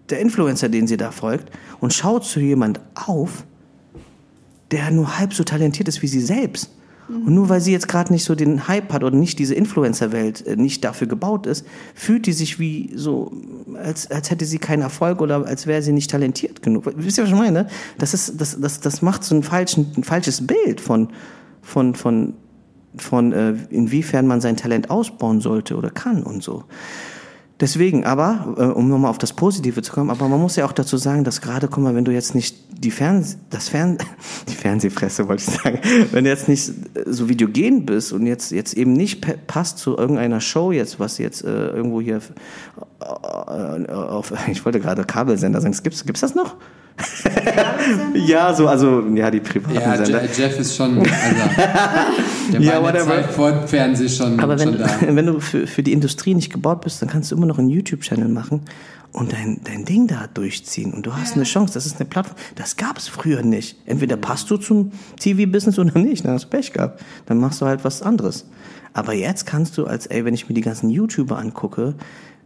der Influencer, den sie da folgt, und schaut zu jemand auf, der nur halb so talentiert ist wie sie selbst. Und nur weil sie jetzt gerade nicht so den Hype hat oder nicht diese Influencer-Welt äh, nicht dafür gebaut ist, fühlt die sich wie so, als, als hätte sie keinen Erfolg oder als wäre sie nicht talentiert genug. Wisst ihr, was ich meine? Das, ist, das, das, das macht so ein, falschen, ein falsches Bild von, von, von, von äh, inwiefern man sein Talent ausbauen sollte oder kann und so. Deswegen, aber, äh, um nochmal auf das Positive zu kommen, aber man muss ja auch dazu sagen, dass gerade, guck mal, wenn du jetzt nicht die Fernseh, das Fern, (laughs) die Fernsehfresse wollte ich sagen, wenn du jetzt nicht äh, so videogen bist und jetzt, jetzt eben nicht passt zu irgendeiner Show jetzt, was jetzt äh, irgendwo hier äh, auf, (laughs) ich wollte gerade Kabelsender sagen, gibt's, gibt's das noch? Ja, so, also, ja, die privaten Ja, Sender. Je Jeff ist schon, also, (laughs) der Ja, whatever. Vor Fernsehen schon, Aber wenn, schon da. (laughs) wenn du für, für die Industrie nicht gebaut bist, dann kannst du immer noch einen YouTube-Channel machen und dein, dein Ding da durchziehen. Und du hast eine Chance. Das ist eine Plattform. Das gab es früher nicht. Entweder passt du zum TV-Business oder nicht. Dann hast du Pech gehabt. Dann machst du halt was anderes. Aber jetzt kannst du als, ey, wenn ich mir die ganzen YouTuber angucke,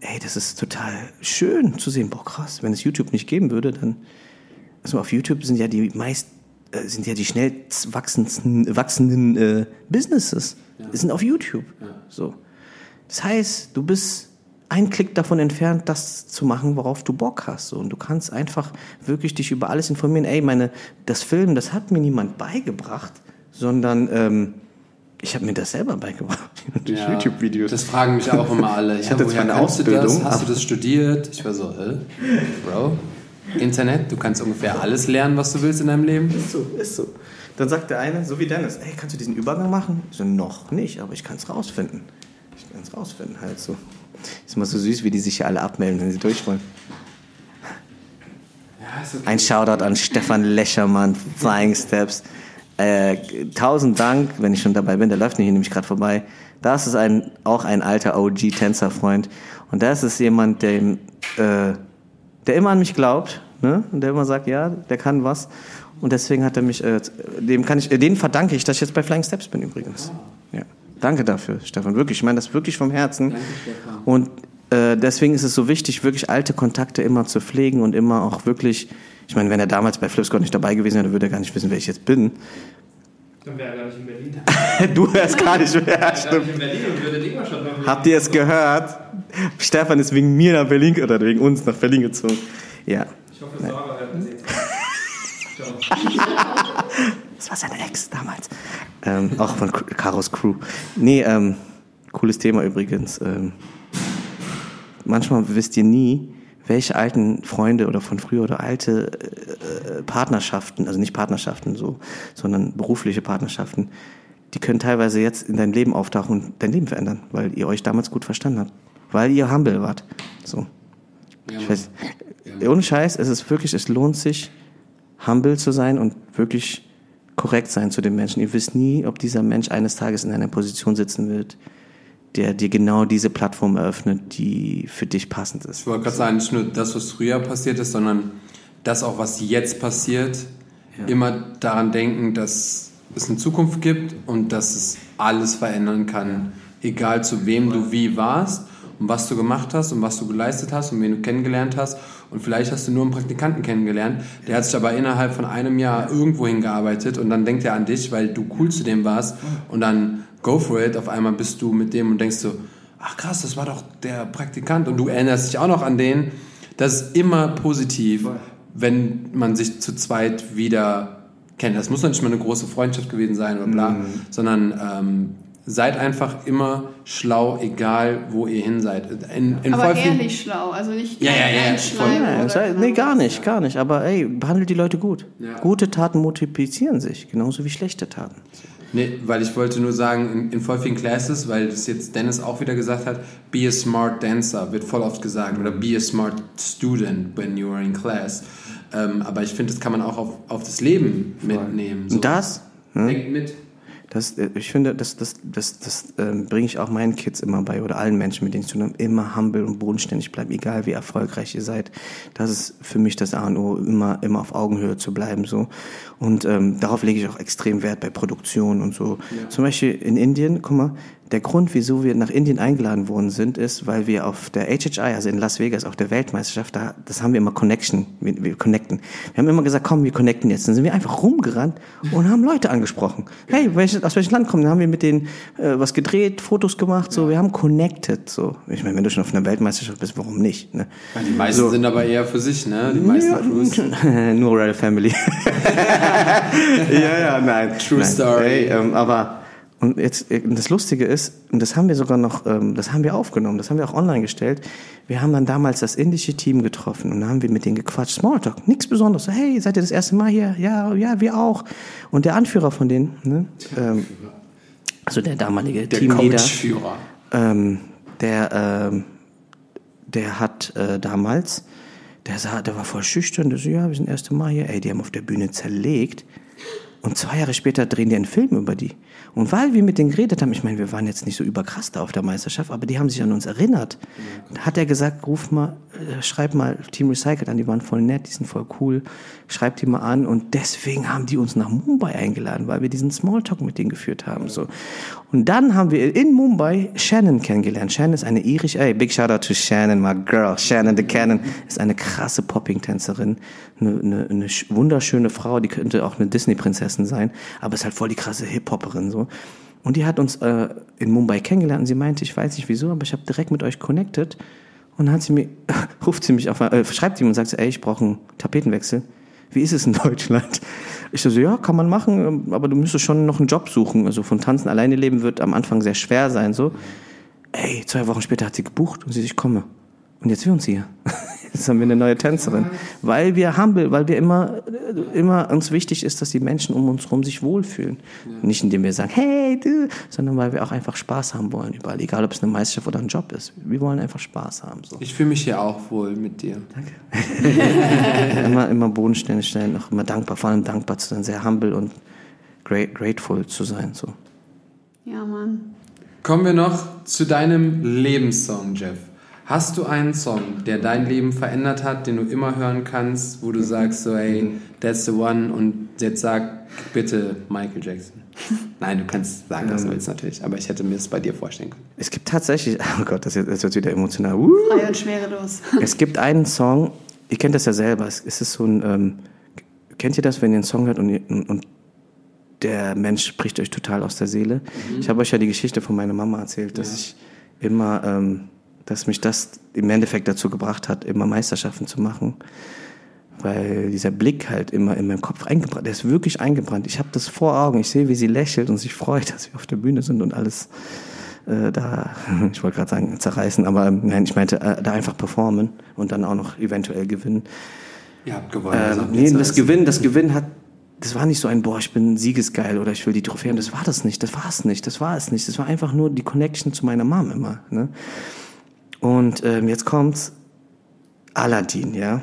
ey, das ist total schön zu sehen. Boah, krass. Wenn es YouTube nicht geben würde, dann, also auf YouTube sind ja die meist äh, sind ja die schnell wachsendsten, wachsenden äh, Businesses sind auf YouTube. So. Das heißt, du bist ein Klick davon entfernt, das zu machen, worauf du Bock hast. So. Und du kannst einfach wirklich dich über alles informieren. Ey, meine, das Film, das hat mir niemand beigebracht, sondern ähm, ich habe mir das selber beigebracht (laughs) durch Ja, YouTube-Videos. Das fragen mich auch immer alle. Ich hatte woher zwar eine kannst du Ausbildung, Das? Hast du das studiert? Ich war so, äh, Bro, Internet, du kannst ungefähr alles lernen, was du willst in deinem Leben. Ist so, ist so. Dann sagt der eine, so wie Dennis, ey, kannst du diesen Übergang machen? Ich so, noch nicht, aber ich kann es rausfinden. Ich kann es rausfinden, halt so. Ist immer so süß, wie die sich hier alle abmelden, wenn sie durch wollen. Ja, okay. Ein Shoutout an Stefan Lächermann, Flying Steps. Äh, tausend Dank, wenn ich schon dabei bin, der läuft hier nämlich gerade vorbei. Das ist ein, auch ein alter OG-Tänzerfreund. Und das ist jemand, der, äh, der immer an mich glaubt, ne? Und der immer sagt, ja, der kann was. Und deswegen hat er mich, äh, dem kann ich, äh, den verdanke ich, dass ich jetzt bei Flying Steps bin übrigens. Ja. Danke dafür, Stefan. Wirklich, ich meine das wirklich vom Herzen. Und äh, deswegen ist es so wichtig, wirklich alte Kontakte immer zu pflegen und immer auch wirklich, ich meine, wenn er damals bei Flipscott nicht dabei gewesen wäre, würde er gar nicht wissen, wer ich jetzt bin. Dann wäre er gar nicht in Berlin. (laughs) du hörst gar nicht mehr, gar stimmt. nicht in Berlin und würde Ingolstadt noch Habt ihr es gehört? Stefan ist wegen mir nach Berlin oder wegen uns nach Berlin gezogen. Ja. Ich hoffe, Sarah hört das jetzt. (laughs) Das war seine Ex damals. Ähm, auch von Karos Crew. Nee, ähm, cooles Thema übrigens. Ähm, manchmal wisst ihr nie, welche alten Freunde oder von früher oder alte äh, äh, Partnerschaften, also nicht Partnerschaften so, sondern berufliche Partnerschaften, die können teilweise jetzt in deinem Leben auftauchen und dein Leben verändern, weil ihr euch damals gut verstanden habt. Weil ihr humble wart. So. Ja, Ich weiß, ohne Scheiß, es ist wirklich, es lohnt sich, humble zu sein und wirklich korrekt sein zu den Menschen. Ihr wisst nie, ob dieser Mensch eines Tages in einer Position sitzen wird, der dir genau diese Plattform eröffnet, die für dich passend ist. Ich wollte gerade sagen, nicht nur das, was früher passiert ist, sondern das auch, was jetzt passiert. Immer daran denken, dass es eine Zukunft gibt und dass es alles verändern kann. Egal zu wem du wie warst und was du gemacht hast und was du geleistet hast und wen du kennengelernt hast. Und vielleicht hast du nur einen Praktikanten kennengelernt, der hat sich aber innerhalb von einem Jahr irgendwo hingearbeitet und dann denkt er an dich, weil du cool zu dem warst und dann go for it. Auf einmal bist du mit dem und denkst so, ach krass, das war doch der Praktikant und du erinnerst dich auch noch an den. Das ist immer positiv, wenn man sich zu zweit wieder kennt. Das muss noch nicht mal eine große Freundschaft gewesen sein oder bla, sondern ähm, seid einfach immer schlau, egal wo ihr hin seid. In, in Aber voll vielen- ehrlich schlau, also nicht Ja, ja, ja, einschleimen Ja, sei- nee, gar nicht, gar nicht. Aber ey, behandelt die Leute gut. Ja. Gute Taten multiplizieren sich, genauso wie schlechte Taten. Nee, weil ich wollte nur sagen, in, in voll vielen Classes, weil das jetzt Dennis auch wieder gesagt hat, be a smart dancer, wird voll oft gesagt, oder be a smart student when you are in class. Ähm, aber ich finde, das kann man auch auf, auf das Leben mitnehmen. So. Und das, ne, Denkt mit. Das, äh, ich finde, das, das, das, das ähm, bringe ich auch meinen Kids immer bei oder allen Menschen, mit denen ich zu tun habe, immer humble und bodenständig bleiben, egal wie erfolgreich ihr seid. Das ist für mich das A und O, immer, immer auf Augenhöhe zu bleiben. so. Und ähm, darauf lege ich auch extrem Wert bei Produktion und so. Zum Beispiel in Indien, guck mal, der Grund, wieso wir nach Indien eingeladen worden sind, ist, weil wir auf der HHI, also in Las Vegas, auf der Weltmeisterschaft, da, das haben wir immer Connection, wir, wir connecten. Wir haben immer gesagt, komm, wir connecten jetzt. Dann sind wir einfach rumgerannt und haben Leute angesprochen. Hey, welches, aus welchem Land kommen? Dann haben wir mit denen äh, was gedreht, Fotos gemacht, so. Wir haben connected, so. Ich meine, wenn du schon auf einer Weltmeisterschaft bist, warum nicht? Ne? Die meisten sind aber eher für sich, ne? Die meisten Crews. (laughs) Nur Royal Family. (laughs) (laughs) ja, ja, nein. True nein. story. Ey, ähm, aber und jetzt äh, das Lustige ist, und das haben wir sogar noch, ähm, das haben wir aufgenommen, das haben wir auch online gestellt. Wir haben dann damals das indische Team getroffen und dann haben wir mit denen gequatscht, Smalltalk, nichts Besonderes. So, hey, seid ihr das erste Mal hier? Ja, ja, wir auch. Und der Anführer von denen, ne, ähm, also der damalige Der Teamleader, ähm, der, ähm, der hat äh, damals, der sah, der war voll schüchtern, der so, ja, wir sind das erste Mal hier, ey, die haben auf der Bühne zerlegt. Und zwei Jahre später drehen die einen Film über die. Und weil wir mit denen geredet haben, ich meine, wir waren jetzt nicht so überkrass da auf der Meisterschaft, aber die haben sich an uns erinnert. Da hat er gesagt, ruf mal, äh, schreib mal Team Recycled an, die waren voll nett, die sind voll cool, schreib die mal an. Und deswegen haben die uns nach Mumbai eingeladen, weil wir diesen Smalltalk mit denen geführt haben. So. Und dann haben wir in Mumbai Shannon kennengelernt. Shannon ist eine irische, ey, big shout out to Shannon, my girl. Shannon the Cannon ist eine krasse Popping-Tänzerin, eine, eine, eine sch- wunderschöne Frau, die könnte auch eine Disney-Prinzessin sein, aber ist halt voll die krasse Hip-Hopperin so. Und die hat uns äh, in Mumbai kennengelernt und sie meinte, ich weiß nicht wieso, aber ich habe direkt mit euch connected. Und dann hat sie mir, (laughs) ruft sie mich auf, äh, schreibt sie mir und sagt, ey, ich brauche einen Tapetenwechsel. Wie ist es in (laughs) Deutschland? Ich so, ja, kann man machen, ähm, aber du müsstest schon noch einen Job suchen. Also von Tanzen alleine leben wird am Anfang sehr schwer sein, so. Ey, zwei Wochen später hat sie gebucht und sie, ich komme. Und jetzt wir uns hier. (laughs) Jetzt haben wir eine neue Tänzerin. Weil wir humble, weil wir immer, immer uns wichtig ist, dass die Menschen um uns herum sich wohlfühlen. Nicht indem wir sagen, hey, du, sondern weil wir auch einfach Spaß haben wollen überall. Egal, ob es eine Meisterschaft oder ein Job ist. Wir wollen einfach Spaß haben, so. Ich fühle mich hier auch wohl mit dir. (laughs) immer, immer bodenständig sein, auch immer dankbar, vor allem dankbar zu sein, sehr humble und great, grateful zu sein, so. Ja, Mann. Kommen wir noch zu deinem Lebenssong, Jeff. Hast du einen Song, der dein Leben verändert hat, den du immer hören kannst, wo du sagst so, hey, that's the one und jetzt sag bitte Michael Jackson. (laughs) Nein, du kannst sagen, was du willst natürlich, aber ich hätte mir das bei dir vorstellen können. Es gibt tatsächlich, (laughs) oh Gott, das wird, das wird wieder emotional. Uh. Frei und schwerelos. (laughs) Es gibt einen Song, ihr kennt das ja selber, es es ist so ein, ähm, kennt ihr das, wenn ihr einen Song hört und, ihr- und, und der Mensch spricht euch total aus der Seele? Ich habe euch ja die Geschichte von meiner Mama erzählt, dass ich immer, ähm, dass mich das im Endeffekt dazu gebracht hat, immer Meisterschaften zu machen. Weil dieser Blick halt immer in meinem Kopf eingebrannt, der ist wirklich eingebrannt. Ich habe das vor Augen, ich sehe, wie sie lächelt und sich freut, (laughs) dass wir auf der Bühne sind und alles äh, da, (laughs) ich wollte gerade sagen, zerreißen, aber nein, ich meinte, äh, da einfach performen und dann auch noch eventuell gewinnen. Ihr habt gewonnen. Ähm, nee, das Gewinnen, das Gewinnen hat, das war nicht so ein, boah, ich bin siegesgeil oder ich will die Trophäe haben. Das war das nicht, das war es nicht, das war es nicht. Das war einfach nur die Connection zu meiner Mom immer. Ne? Und ähm, jetzt kommt's, Aladdin, ja.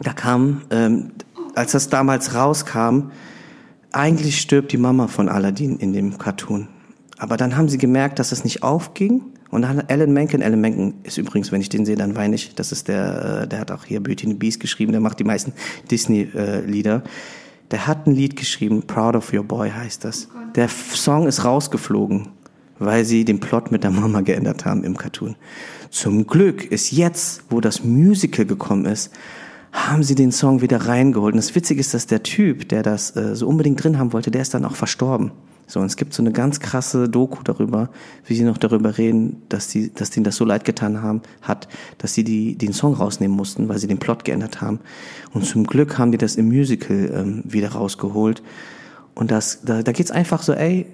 Da kam, ähm, als das damals rauskam, eigentlich stirbt die Mama von Aladdin in dem Cartoon. Aber dann haben sie gemerkt, dass es nicht aufging. Und dann hat Alan Menken, Alan Menken ist übrigens, wenn ich den sehe, dann weine ich. Das ist der, äh, der hat auch hier Beauty and the Beast geschrieben, der macht die meisten Disney-Lieder. Der hat ein Lied geschrieben, Proud of Your Boy heißt das. Der F- Song ist rausgeflogen, weil sie den Plot mit der Mama geändert haben im Cartoon. Zum Glück ist jetzt, wo das Musical gekommen ist, haben sie den Song wieder reingeholt. Und das Witzige ist, dass der Typ, der das äh, so unbedingt drin haben wollte, der ist dann auch verstorben. So, und es gibt so eine ganz krasse Doku darüber, wie sie noch darüber reden, dass die, dass denen das so leid getan haben, hat, dass sie die, den Song rausnehmen mussten, weil sie den Plot geändert haben. Und zum Glück haben die das im Musical ähm, wieder rausgeholt. Und das, da, da geht's einfach so, ey,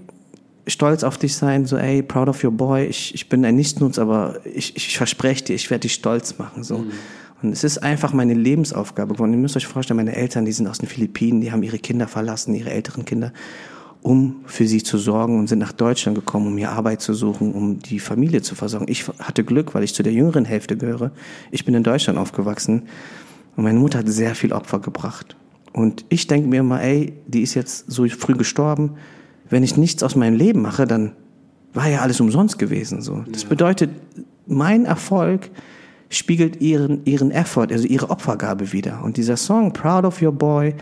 stolz auf dich sein, so, ey, proud of your boy, ich, ich bin ein Nichtsnutz, aber ich, ich verspreche dir, ich werde dich stolz machen, so. Und es ist einfach meine Lebensaufgabe geworden. Ihr müsst euch vorstellen, meine Eltern, die sind aus den Philippinen, die haben ihre Kinder verlassen, ihre älteren Kinder, um für sie zu sorgen und sind nach Deutschland gekommen, um hier Arbeit zu suchen, um die Familie zu versorgen. Ich hatte Glück, weil ich zu der jüngeren Hälfte gehöre. Ich bin in Deutschland aufgewachsen und meine Mutter hat sehr viel Opfer gebracht. Und ich denke mir immer, ey, die ist jetzt so früh gestorben. Wenn ich nichts aus meinem Leben mache, dann war ja alles umsonst gewesen. So. Das bedeutet, mein Erfolg spiegelt ihren, ihren Effort, also ihre Opfergabe wieder. Und dieser Song, Proud of Your Boy,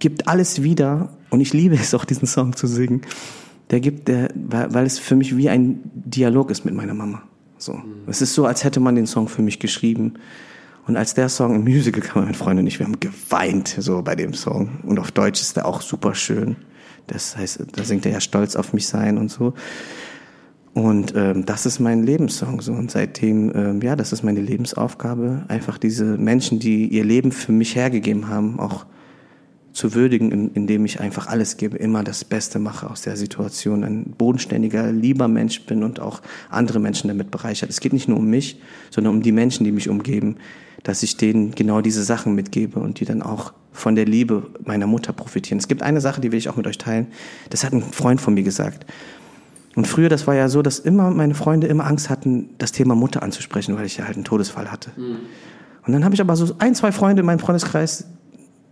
gibt alles wieder. Und ich liebe es auch, diesen Song zu singen. Der gibt, der, weil es für mich wie ein Dialog ist mit meiner Mama. So. Es ist so, als hätte man den Song für mich geschrieben. Und als der Song im Musical kam, mein Freund und ich, wir haben geweint so bei dem Song. Und auf Deutsch ist der auch super schön. Das heißt, da singt er ja stolz auf mich sein und so. Und ähm, das ist mein Lebenssong so. Und seitdem, ähm, ja, das ist meine Lebensaufgabe, einfach diese Menschen, die ihr Leben für mich hergegeben haben, auch zu würdigen, in- indem ich einfach alles gebe, immer das Beste mache aus der Situation, ein bodenständiger, lieber Mensch bin und auch andere Menschen damit bereichert. Es geht nicht nur um mich, sondern um die Menschen, die mich umgeben, dass ich denen genau diese Sachen mitgebe und die dann auch von der Liebe meiner Mutter profitieren. Es gibt eine Sache, die will ich auch mit euch teilen. Das hat ein Freund von mir gesagt. Und früher, das war ja so, dass immer meine Freunde immer Angst hatten, das Thema Mutter anzusprechen, weil ich ja halt einen Todesfall hatte. Und dann habe ich aber so ein, zwei Freunde in meinem Freundeskreis,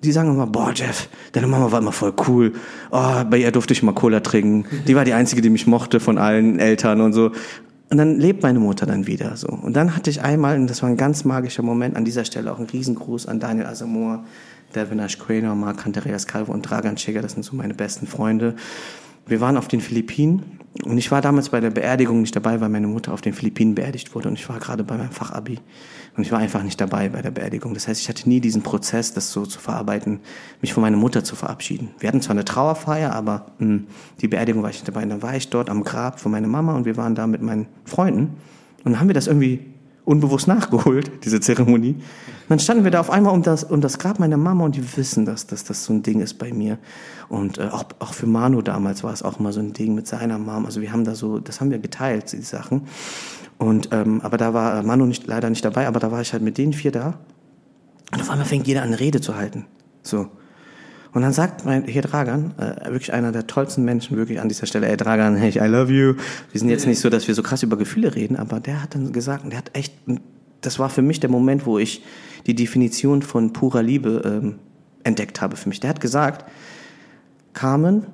die sagen immer, boah, Jeff, deine Mama war immer voll cool. Oh, bei ihr durfte ich mal Cola trinken. Die war die Einzige, die mich mochte von allen Eltern und so. Und dann lebt meine Mutter dann wieder so. Und dann hatte ich einmal, und das war ein ganz magischer Moment, an dieser Stelle auch einen Riesengruß an Daniel Asamoah, Devin Ashqueno, Marc Andreas Calvo und Dragan Cheger, das sind so meine besten Freunde. Wir waren auf den Philippinen und ich war damals bei der Beerdigung nicht dabei, weil meine Mutter auf den Philippinen beerdigt wurde und ich war gerade bei meinem Fachabi und ich war einfach nicht dabei bei der Beerdigung. Das heißt, ich hatte nie diesen Prozess, das so zu verarbeiten, mich von meiner Mutter zu verabschieden. Wir hatten zwar eine Trauerfeier, aber mh, die Beerdigung war ich nicht dabei. Und dann war ich dort am Grab von meiner Mama und wir waren da mit meinen Freunden und dann haben wir das irgendwie unbewusst nachgeholt, (laughs) diese Zeremonie. Und dann standen wir da auf einmal um das, um das Grab meiner Mama und die wissen, dass, dass das so ein Ding ist bei mir. Und äh, auch, auch für Manu damals war es auch immer so ein Ding mit seiner Mom. Also wir haben da so, das haben wir geteilt, die Sachen. Und ähm, aber da war äh, Manu nicht, leider nicht dabei, aber da war ich halt mit den vier da. Und auf einmal fängt jeder an, eine Rede zu halten. So. Und dann sagt mein, hier Dragan, äh, wirklich einer der tollsten Menschen, wirklich an dieser Stelle, ey Dragan, hey, I love you. Wir sind jetzt nicht so, dass wir so krass über Gefühle reden, aber der hat dann gesagt, der hat echt, das war für mich der Moment, wo ich die Definition von purer Liebe ähm, entdeckt habe für mich. Der hat gesagt, Carmen,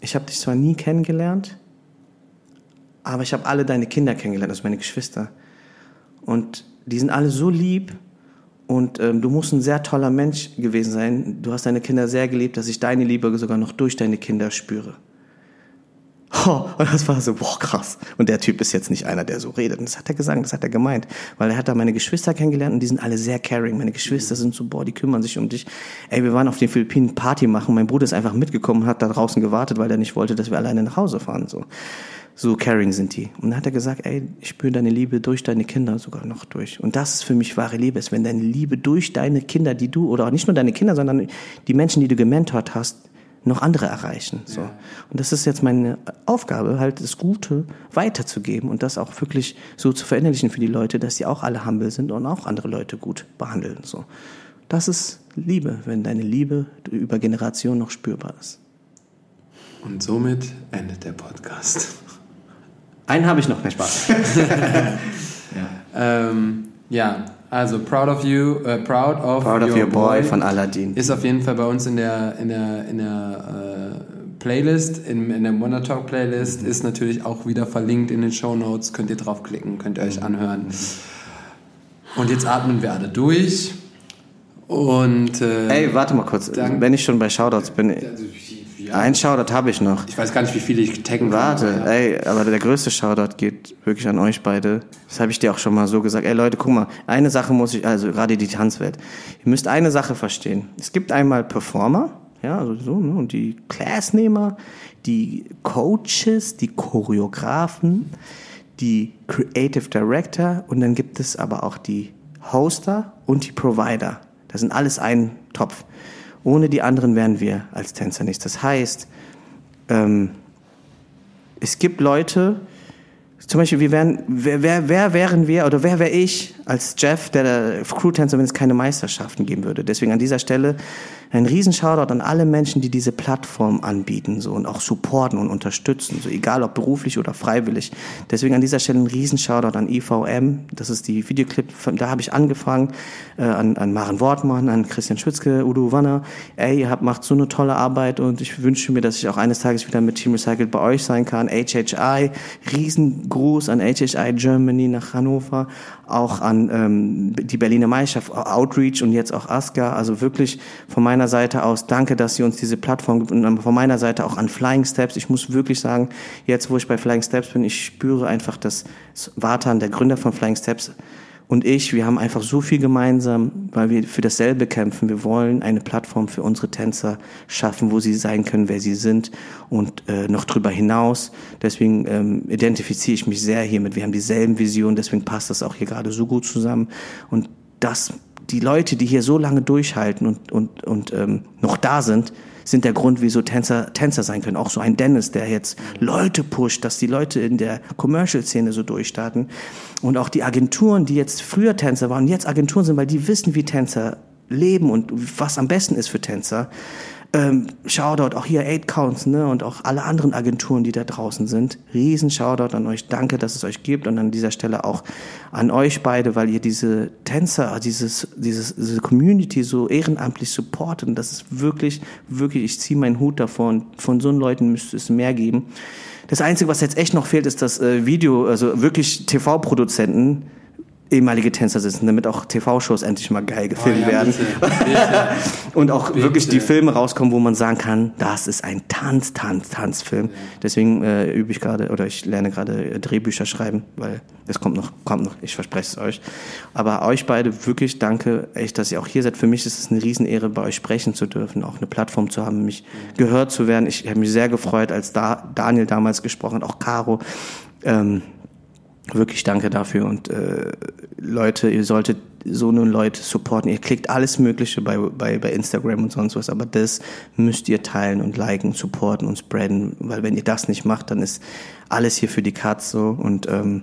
ich habe dich zwar nie kennengelernt, aber ich habe alle deine Kinder kennengelernt, also meine Geschwister. Und die sind alle so lieb und ähm, du musst ein sehr toller Mensch gewesen sein. Du hast deine Kinder sehr geliebt, dass ich deine Liebe sogar noch durch deine Kinder spüre. (laughs) Oh, und das war so, boah, krass. Und der Typ ist jetzt nicht einer, der so redet. Und das hat er gesagt, das hat er gemeint. Weil er hat da meine Geschwister kennengelernt und die sind alle sehr caring. Meine Geschwister sind so, boah, die kümmern sich um dich. Ey, wir waren auf den Philippinen Party machen. Mein Bruder ist einfach mitgekommen und hat da draußen gewartet, weil er nicht wollte, dass wir alleine nach Hause fahren. So, so caring sind die. Und dann hat er gesagt, ey, ich spüre deine Liebe durch deine Kinder sogar noch durch. Und das ist für mich wahre Liebe, ist, wenn deine Liebe durch deine Kinder, die du, oder auch nicht nur deine Kinder, sondern die Menschen, die du gementort hast, noch andere erreichen. So. Und das ist jetzt meine Aufgabe, halt das Gute weiterzugeben und das auch wirklich so zu verinnerlichen für die Leute, dass sie auch alle humble sind und auch andere Leute gut behandeln. So. Das ist Liebe, wenn deine Liebe über Generationen noch spürbar ist. Und somit endet der Podcast. Einen habe ich noch, mehr Spaß. (laughs) Ähm, ja, also Proud of You, äh, Proud of, Proud of Your Boy von Aladdin. Ist auf jeden Fall bei uns in der, in der, in der äh, Playlist, in, in der Wonder Talk Playlist, ist natürlich auch wieder verlinkt in den Show Notes. Könnt ihr draufklicken, könnt ihr euch anhören. Und jetzt atmen wir alle durch. Und äh, Ey, warte mal kurz. Wenn ich schon bei Shoutouts bin, also, ja, ein Shoutout habe ich noch. ich weiß gar nicht, wie viele ich taggen kann. Warte, aber ja. ey, aber der größte Shoutout geht wirklich an euch beide. Das habe ich dir auch schon mal so gesagt. Ey Leute, guck mal, eine Sache muss ich, also gerade die Tanzwelt. Ihr müsst eine Sache verstehen. Es gibt einmal Performer, ja, also so, ne, und die Classnehmer, die Coaches, die Choreografen, die Creative Director und dann gibt es aber auch die Hoster und die Provider. Das sind alles ein Topf. Ohne die anderen wären wir als Tänzer nichts. Das heißt, ähm, es gibt Leute, zum Beispiel, wir wären, wer, wer, wer wären wir oder wer wäre ich als Jeff, der der Crew-Tänzer, wenn es keine Meisterschaften geben würde. Deswegen an dieser Stelle Ein riesen Shoutout an alle Menschen, die diese Plattform anbieten so und auch supporten und unterstützen, so egal ob beruflich oder freiwillig. Deswegen an dieser Stelle ein riesen Shoutout an IVM, das ist die Videoclip, da habe ich angefangen, äh, an, an Maren Wortmann, an Christian Schwitzke, Udo Wanner. Ey, ihr habt, macht so eine tolle Arbeit und ich wünsche mir, dass ich auch eines Tages wieder mit Team Recycled bei euch sein kann. HHI, riesengroß an HHI Germany nach Hannover, auch an ähm, die Berliner Meisterschaft, Outreach und jetzt auch ASCA. Also wirklich von meiner Seite aus danke, dass Sie uns diese Plattform gibt und von meiner Seite auch an Flying Steps. Ich muss wirklich sagen, jetzt wo ich bei Flying Steps bin, ich spüre einfach, dass Vatan, der Gründer von Flying Steps, und ich, wir haben einfach so viel gemeinsam, weil wir für dasselbe kämpfen. Wir wollen eine Plattform für unsere Tänzer schaffen, wo sie sein können, wer sie sind und äh, noch drüber hinaus. Deswegen ähm, identifiziere ich mich sehr hiermit. Wir haben dieselben Visionen, deswegen passt das auch hier gerade so gut zusammen. Und das, die Leute, die hier so lange durchhalten und, und, und ähm, noch da sind, sind der Grund, wieso Tänzer Tänzer sein können. Auch so ein Dennis, der jetzt Leute pusht, dass die Leute in der Commercial-Szene so durchstarten. Und auch die Agenturen, die jetzt früher Tänzer waren jetzt Agenturen sind, weil die wissen, wie Tänzer leben und was am besten ist für Tänzer. Ähm, Shoutout auch hier Eight Counts ne, und auch alle anderen Agenturen, die da draußen sind. Riesen Shoutout an euch. Danke, dass es euch gibt und an dieser Stelle auch an euch beide, weil ihr diese Tänzer, dieses, dieses, diese Community so ehrenamtlich supportet. Und das ist wirklich, wirklich, ich ziehe meinen Hut davon. Von so Leuten müsste es mehr geben. Das Einzige, was jetzt echt noch fehlt, ist das äh, Video, also wirklich TV-Produzenten, ehemalige Tänzer sitzen, damit auch TV-Shows endlich mal geil gefilmt Oh ja, werden. bitte, (laughs) bitte. Und auch Bitte. wirklich die Filme rauskommen, wo man sagen kann, das ist ein Tanz, Tanz, Tanzfilm. Deswegen äh, übe ich gerade oder ich lerne gerade äh, Drehbücher schreiben, weil es kommt noch, kommt noch, ich verspreche es euch. Aber euch beide wirklich danke, echt, dass ihr auch hier seid. Für mich ist es eine Riesenehre, bei euch sprechen zu dürfen, auch eine Plattform zu haben, mich gehört zu werden. Ich habe mich sehr gefreut, als da Daniel damals gesprochen hat, auch Caro. Ähm, Wirklich danke dafür und äh, Leute, ihr solltet so eine Leute supporten. Ihr klickt alles Mögliche bei, bei, bei Instagram und sonst was, aber das müsst ihr teilen und liken, supporten und spreaden, weil wenn ihr das nicht macht, dann ist alles hier für die Katz so und, ähm,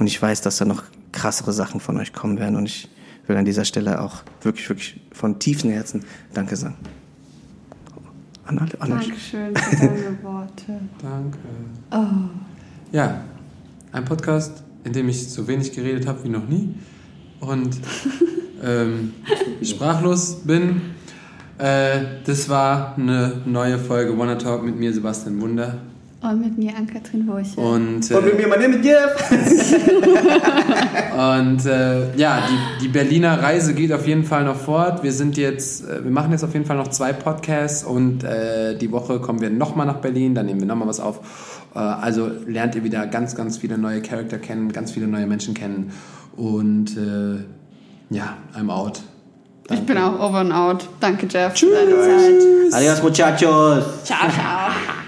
und ich weiß, dass da noch krassere Sachen von euch kommen werden und ich will an dieser Stelle auch wirklich, wirklich von tiefstem Herzen Danke sagen. An alle, an euch. Dankeschön für deine Worte. Danke. Oh. Ja, ein Podcast, in dem ich so wenig geredet habe wie noch nie und (laughs) ähm, sprachlos bin. Äh, das war eine neue Folge Wanna Talk mit mir, Sebastian Wunder. Und mit mir, Ann-Kathrin Wurche. Und, äh, Und mit mir, mein Name ist Jeff. Und äh, ja, die, die Berliner Reise geht auf jeden Fall noch fort. Wir sind jetzt, äh, wir machen jetzt auf jeden Fall noch zwei Podcasts und äh, die Woche kommen wir nochmal nach Berlin, dann nehmen wir nochmal was auf. Äh, also lernt ihr wieder ganz, ganz viele neue Charakter kennen, ganz viele neue Menschen kennen. Und äh, ja, I'm out. ich bin auch over and out. Danke, Jeff, Zeit. Adios, muchachos. Ciao, ciao.